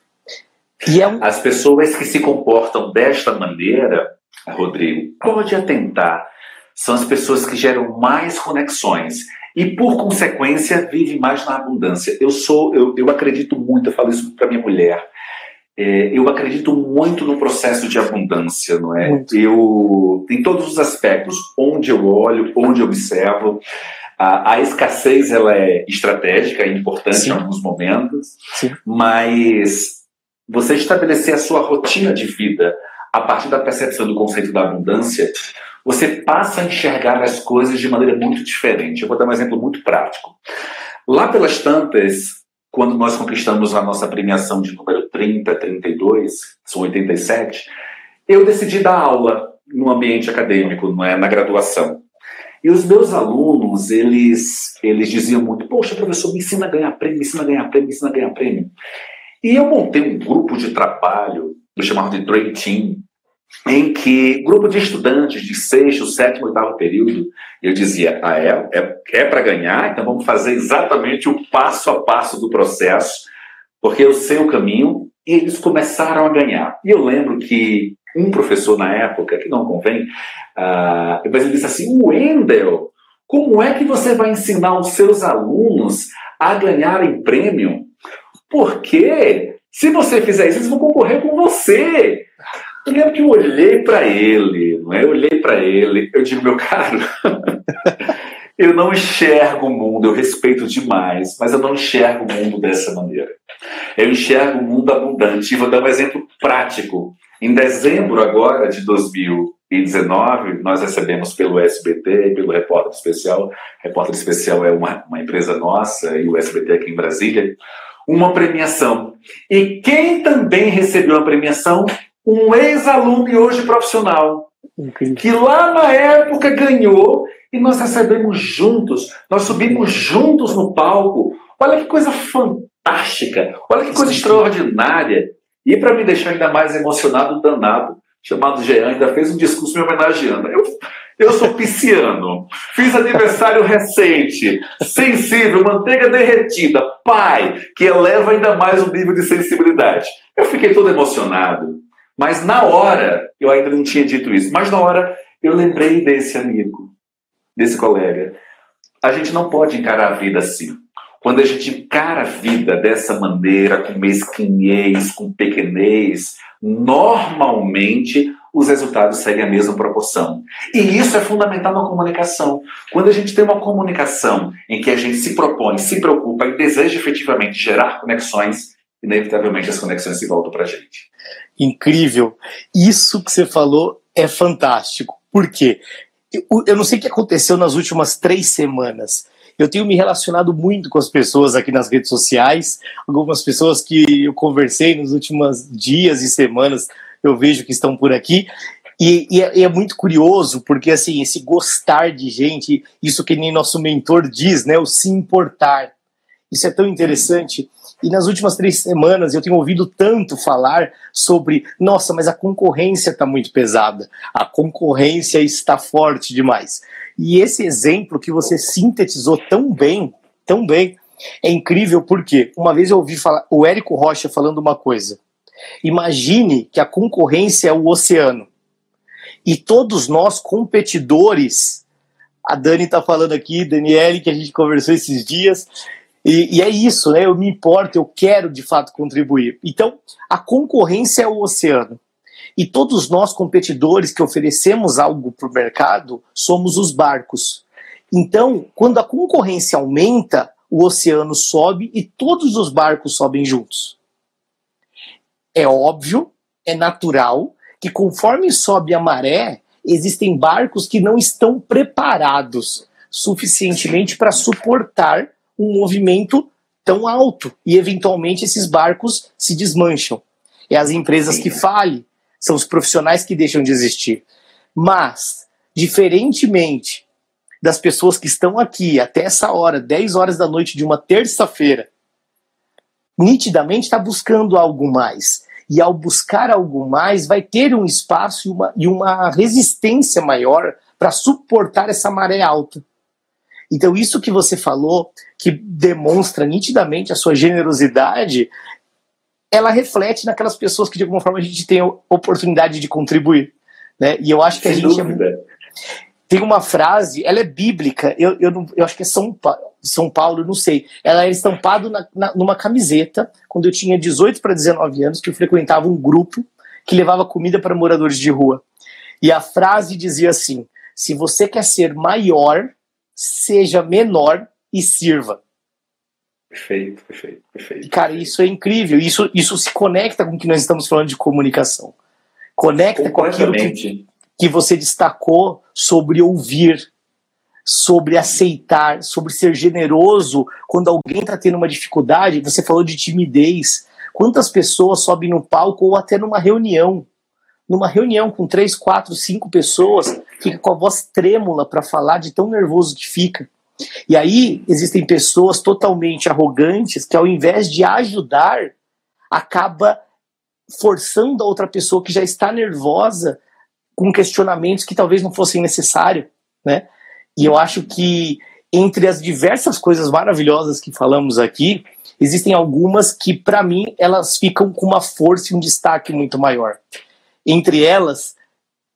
É um... As pessoas que se comportam desta maneira, Rodrigo, pode atentar são as pessoas que geram mais conexões e, por consequência, vivem mais na abundância. Eu sou, eu, eu acredito muito, eu falo isso para minha mulher. É, eu acredito muito no processo de abundância, não é? Muito. Eu, em todos os aspectos, onde eu olho, onde eu observo, a, a escassez ela é estratégica, é importante Sim. em alguns momentos, Sim. mas você estabelecer a sua rotina de vida a partir da percepção do conceito da abundância você passa a enxergar as coisas de maneira muito diferente. Eu vou dar um exemplo muito prático. Lá pelas tantas, quando nós conquistamos a nossa premiação de número 30, 32, são 87, eu decidi dar aula no ambiente acadêmico, não é, na graduação. E os meus alunos, eles, eles diziam muito, poxa, professor, me ensina a ganhar prêmio, me ensina a ganhar prêmio, me ensina a ganhar prêmio. E eu montei um grupo de trabalho, eu chamava de Dream Team, em que grupo de estudantes de sexto, sétimo, oitavo período, eu dizia, ah, é, é, é para ganhar, então vamos fazer exatamente o passo a passo do processo, porque eu sei o caminho, e eles começaram a ganhar. E eu lembro que um professor na época, que não convém, uh, mas ele disse assim, Wendel, como é que você vai ensinar os seus alunos a ganharem prêmio? Porque se você fizer isso, eles vão concorrer com você. Eu lembro que eu olhei para ele, não é? Eu olhei para ele, eu digo, meu caro, eu não enxergo o mundo, eu respeito demais, mas eu não enxergo o mundo dessa maneira. Eu enxergo o mundo abundante. E vou dar um exemplo prático. Em dezembro agora de 2000 2019, nós recebemos pelo SBT e pelo Repórter Especial, Repórter Especial é uma, uma empresa nossa e o SBT aqui em Brasília, uma premiação. E quem também recebeu a premiação? Um ex-aluno e hoje profissional, que lá na época ganhou e nós recebemos juntos, nós subimos juntos no palco. Olha que coisa fantástica, olha que coisa extraordinária. E para me deixar ainda mais emocionado, danado, chamado Jean, ainda fez um discurso me homenageando. Eu, eu sou pisciano, fiz aniversário recente, sensível, manteiga derretida, pai, que eleva ainda mais o nível de sensibilidade. Eu fiquei todo emocionado. Mas na hora, eu ainda não tinha dito isso, mas na hora eu lembrei desse amigo, desse colega. A gente não pode encarar a vida assim. Quando a gente encara a vida dessa maneira, com mesquinhez, com pequenez, normalmente os resultados seguem a mesma proporção. E isso é fundamental na comunicação. Quando a gente tem uma comunicação em que a gente se propõe, se preocupa e deseja efetivamente gerar conexões, inevitavelmente as conexões se voltam para a gente. Incrível. Isso que você falou é fantástico. Por quê? Eu não sei o que aconteceu nas últimas três semanas, eu tenho me relacionado muito com as pessoas aqui nas redes sociais, algumas pessoas que eu conversei nos últimos dias e semanas, eu vejo que estão por aqui. E, e, é, e, é, muito curioso, porque assim, esse gostar de gente, isso que nem nosso mentor diz, né? O se importar. Isso é tão interessante. E nas últimas três semanas eu tenho ouvido tanto falar sobre, nossa, mas a concorrência está muito pesada, a concorrência está forte demais. E esse exemplo que você sintetizou tão bem, tão bem, é incrível porque uma vez eu ouvi falar, o Érico Rocha falando uma coisa. Imagine que a concorrência é o oceano. E todos nós, competidores, a Dani está falando aqui, Daniele, que a gente conversou esses dias, e, e, é isso, né? Eu me importo, eu quero de fato contribuir. Então, a concorrência é o oceano. E todos nós, competidores que oferecemos algo para o mercado, somos os barcos. Então, quando a concorrência aumenta, o oceano sobe e todos os barcos sobem juntos. É óbvio, é natural que conforme sobe a maré, existem barcos que não estão preparados suficientemente para suportar um movimento tão alto e eventualmente esses barcos se desmancham. É as empresas que falem, são os profissionais que deixam de existir. Mas, diferentemente das pessoas que estão aqui até essa hora, 10 horas da noite de uma terça-feira, nitidamente está buscando algo mais. E ao buscar algo mais, vai ter um espaço e uma, e uma resistência maior para suportar essa maré alta. Então, isso que você falou, que demonstra nitidamente a sua generosidade, ela reflete naquelas pessoas que de alguma forma a gente tem a oportunidade de contribuir, né? E eu acho que a gente é... tem uma frase, ela é bíblica, eu, eu, não, eu acho que é São, pa... São Paulo, não sei. Ela é estampada na, na, numa camiseta quando eu tinha 18 para 19 anos, que eu frequentava um grupo que levava comida para moradores de rua. E a frase dizia assim: se você quer ser maior, seja menor e sirva. Perfeito, perfeito, perfeito. Cara, isso é incrível. Isso, isso se conecta com o que nós estamos falando de comunicação. Conecta com aquilo que, que você destacou sobre ouvir, sobre aceitar, sobre ser generoso quando alguém está tendo uma dificuldade. Você falou de timidez. Quantas pessoas sobem no palco ou até numa reunião? Numa reunião com três, quatro, cinco pessoas, fica com a voz trêmula para falar de tão nervoso que fica. E aí existem pessoas totalmente arrogantes que, ao invés de ajudar, acaba forçando a outra pessoa que já está nervosa com questionamentos que talvez não fossem necessários, né? E eu acho que entre as diversas coisas maravilhosas que falamos aqui, existem algumas que para mim elas ficam com uma força e um destaque muito maior. Entre elas,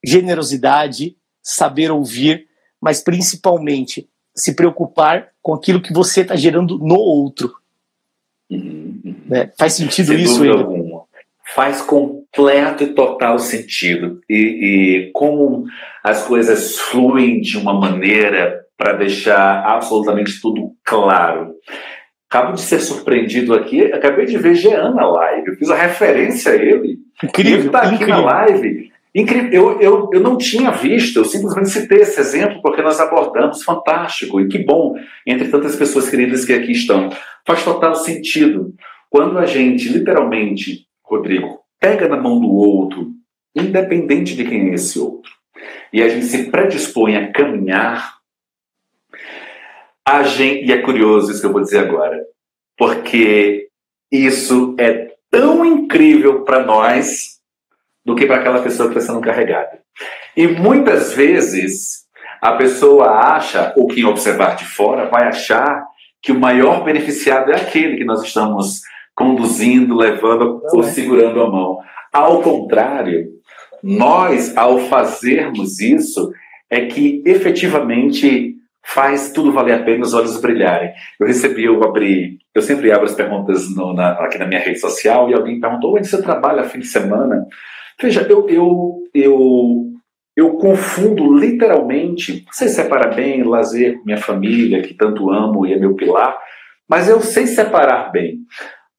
generosidade, saber ouvir, mas principalmente se preocupar com aquilo que você está gerando no outro. Uhum. Né? Faz sentido Sem isso? Alguma. Faz completo e total sentido. E, e como as coisas fluem de uma maneira para deixar absolutamente tudo claro. Acabo de ser surpreendido aqui, acabei de ver Jean na live, eu fiz a referência a ele. Incrível, ele está aqui na live Incrível. Eu, eu, eu não tinha visto, eu simplesmente citei esse exemplo porque nós abordamos, fantástico, e que bom, entre tantas pessoas queridas que aqui estão. Faz total sentido. Quando a gente, literalmente, Rodrigo, pega na mão do outro, independente de quem é esse outro, e a gente se predispõe a caminhar, a gente, e é curioso isso que eu vou dizer agora, porque isso é tão incrível para nós do que para aquela pessoa que está sendo carregada. E muitas vezes a pessoa acha, ou quem observar de fora, vai achar que o maior beneficiado é aquele que nós estamos conduzindo, levando ou é. segurando a mão. Ao contrário, nós, ao fazermos isso, é que efetivamente faz tudo valer a pena, os olhos brilharem. Eu recebi, eu abri, eu sempre abro as perguntas no, na, aqui na minha rede social e alguém perguntou: onde você trabalha fim de semana? Veja, eu, eu, eu, eu confundo literalmente, sei separar bem, lazer com minha família, que tanto amo e é meu pilar, mas eu sei separar bem.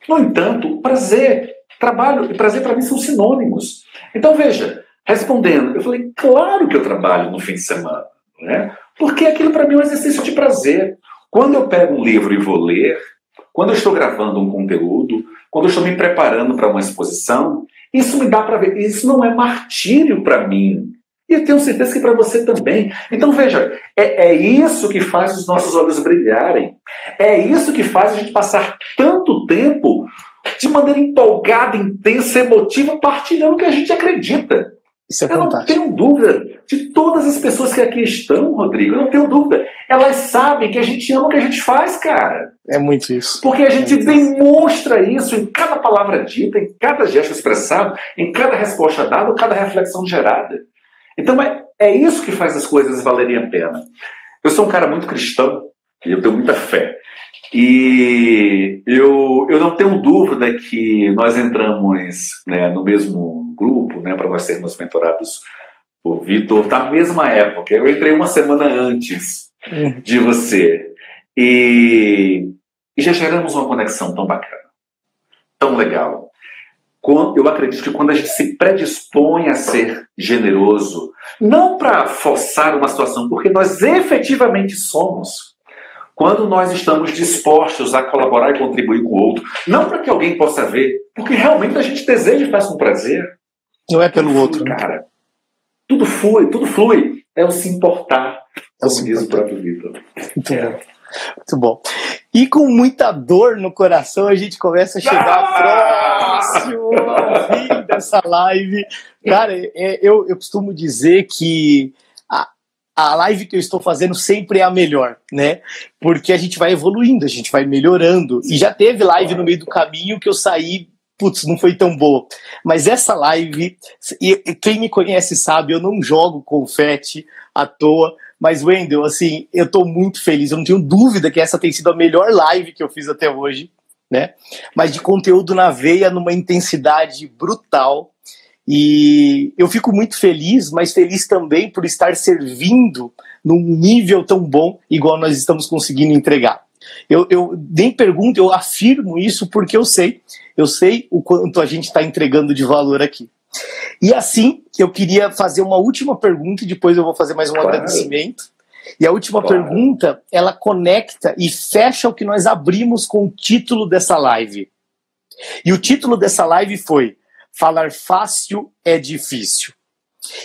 No entanto, prazer, trabalho e prazer para mim são sinônimos. Então, veja, respondendo, eu falei, claro que eu trabalho no fim de semana, né? porque aquilo para mim é um exercício de prazer. Quando eu pego um livro e vou ler, quando eu estou gravando um conteúdo, quando eu estou me preparando para uma exposição, isso me dá para ver. Isso não é martírio para mim. E eu tenho certeza que para você também. Então veja, é, é isso que faz os nossos olhos brilharem. É isso que faz a gente passar tanto tempo de maneira empolgada, intensa, emotiva, partilhando o que a gente acredita. Isso é eu fantástico. não tenho dúvida de todas as pessoas que aqui estão, Rodrigo, eu não tenho dúvida. Elas sabem que a gente ama o que a gente faz, cara. É muito isso. Porque a gente é demonstra isso em cada palavra dita, em cada gesto expressado, em cada resposta dada, ou cada reflexão gerada. Então é, é isso que faz as coisas valerem a pena. Eu sou um cara muito cristão, e eu tenho muita fé. E eu, eu não tenho dúvida que nós entramos né, no mesmo grupo, né, para nós sermos mentorados por Vitor, na mesma época. Eu entrei uma semana antes hum. de você. E, e já geramos uma conexão tão bacana, tão legal. Eu acredito que quando a gente se predispõe a ser generoso, não para forçar uma situação, porque nós efetivamente somos, quando nós estamos dispostos a colaborar e contribuir com o outro, não para que alguém possa ver, porque realmente a gente deseja e faz com prazer. Não é pelo outro, né? cara. Tudo flui, tudo flui. É o se importar, é como diz o próprio Vitor. Muito é. bom. Muito bom. E com muita dor no coração, a gente começa a chegar ah! próximo ao fim dessa live. Cara, é, eu, eu costumo dizer que a live que eu estou fazendo sempre é a melhor, né? Porque a gente vai evoluindo, a gente vai melhorando. E já teve live no meio do caminho que eu saí, putz, não foi tão boa. Mas essa live, quem me conhece sabe, eu não jogo confete à toa. Mas, Wendel, assim, eu estou muito feliz. Eu não tenho dúvida que essa tem sido a melhor live que eu fiz até hoje, né? Mas de conteúdo na veia, numa intensidade brutal. E eu fico muito feliz, mas feliz também por estar servindo num nível tão bom, igual nós estamos conseguindo entregar. Eu, eu nem pergunto, eu afirmo isso porque eu sei, eu sei o quanto a gente está entregando de valor aqui. E assim, eu queria fazer uma última pergunta e depois eu vou fazer mais um claro. agradecimento. E a última claro. pergunta, ela conecta e fecha o que nós abrimos com o título dessa live. E o título dessa live foi falar fácil é difícil.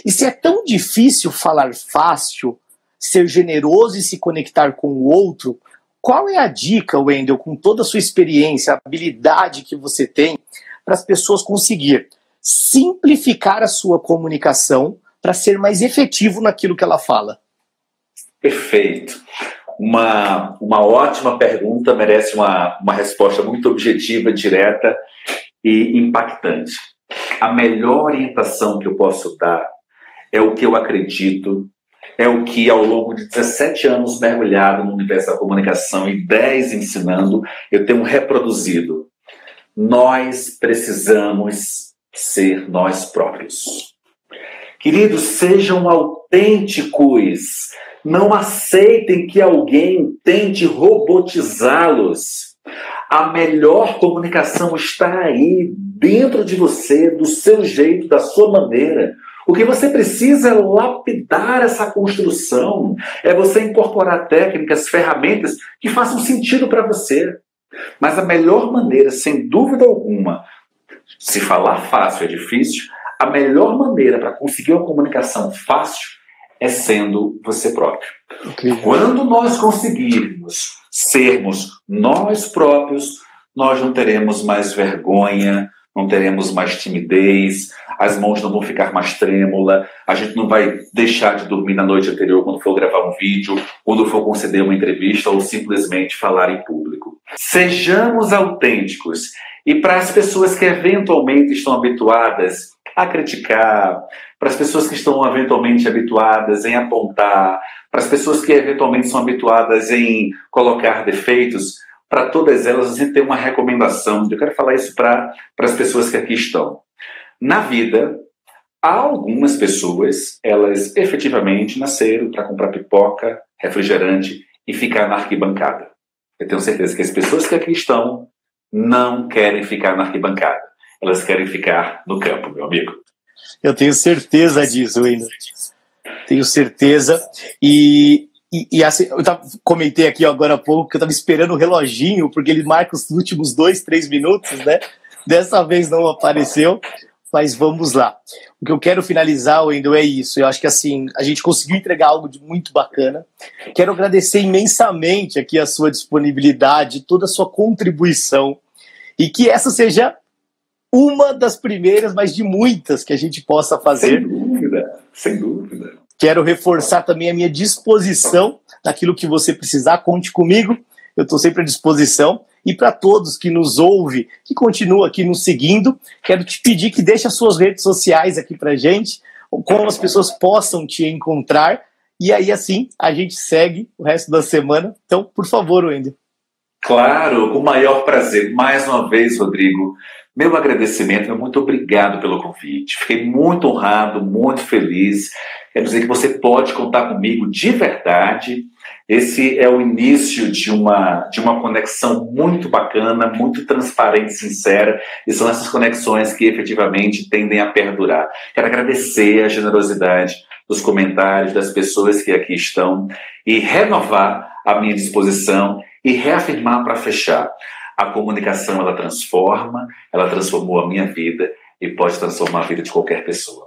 E se é tão difícil falar fácil, ser generoso e se conectar com o outro, qual é a dica, Wendel, com toda a sua experiência, habilidade que você tem, para as pessoas conseguir simplificar a sua comunicação para ser mais efetivo naquilo que ela fala? Perfeito. Uma, uma ótima pergunta, merece uma, uma resposta muito objetiva, direta e impactante. A melhor orientação que eu posso dar é o que eu acredito, é o que ao longo de 17 anos mergulhado no universo da comunicação e 10 ensinando, eu tenho reproduzido. Nós precisamos ser nós próprios. Queridos, sejam autênticos. Não aceitem que alguém tente robotizá-los. A melhor comunicação está aí, dentro de você, do seu jeito, da sua maneira. O que você precisa é lapidar essa construção, é você incorporar técnicas, ferramentas que façam sentido para você. Mas a melhor maneira, sem dúvida alguma, se falar fácil é difícil, a melhor maneira para conseguir uma comunicação fácil é sendo você próprio. Okay. Quando nós conseguirmos sermos nós próprios, nós não teremos mais vergonha, não teremos mais timidez, as mãos não vão ficar mais trêmula, a gente não vai deixar de dormir na noite anterior quando for gravar um vídeo, quando for conceder uma entrevista ou simplesmente falar em público. Sejamos autênticos. E para as pessoas que eventualmente estão habituadas a criticar, para as pessoas que estão eventualmente habituadas em apontar, para as pessoas que eventualmente são habituadas em colocar defeitos, para todas elas, gente tem uma recomendação. Eu quero falar isso para as pessoas que aqui estão. Na vida, há algumas pessoas, elas efetivamente nasceram para comprar pipoca, refrigerante e ficar na arquibancada. Eu tenho certeza que as pessoas que aqui estão não querem ficar na arquibancada. Elas querem ficar no campo, meu amigo. Eu tenho certeza disso, ainda. Tenho certeza. E e, e assim, eu tava, comentei aqui agora há pouco que eu estava esperando o reloginho, porque ele marca os últimos dois, três minutos, né? Dessa vez não apareceu, mas vamos lá. O que eu quero finalizar, Wendel, é isso. Eu acho que assim, a gente conseguiu entregar algo de muito bacana. Quero agradecer imensamente aqui a sua disponibilidade, toda a sua contribuição. E que essa seja uma das primeiras, mas de muitas que a gente possa fazer. Sem dúvida, sem dúvida. Quero reforçar também a minha disposição naquilo que você precisar, conte comigo, eu estou sempre à disposição. E para todos que nos ouve, que continua aqui nos seguindo, quero te pedir que deixe as suas redes sociais aqui para gente, como as pessoas possam te encontrar. E aí, assim, a gente segue o resto da semana. Então, por favor, Wendel. Claro, com o maior prazer. Mais uma vez, Rodrigo, meu agradecimento, meu muito obrigado pelo convite. Fiquei muito honrado, muito feliz. Quero dizer que você pode contar comigo de verdade. Esse é o início de uma, de uma conexão muito bacana, muito transparente, sincera, e são essas conexões que efetivamente tendem a perdurar. Quero agradecer a generosidade dos comentários das pessoas que aqui estão e renovar a minha disposição e reafirmar para fechar. A comunicação ela transforma, ela transformou a minha vida e pode transformar a vida de qualquer pessoa.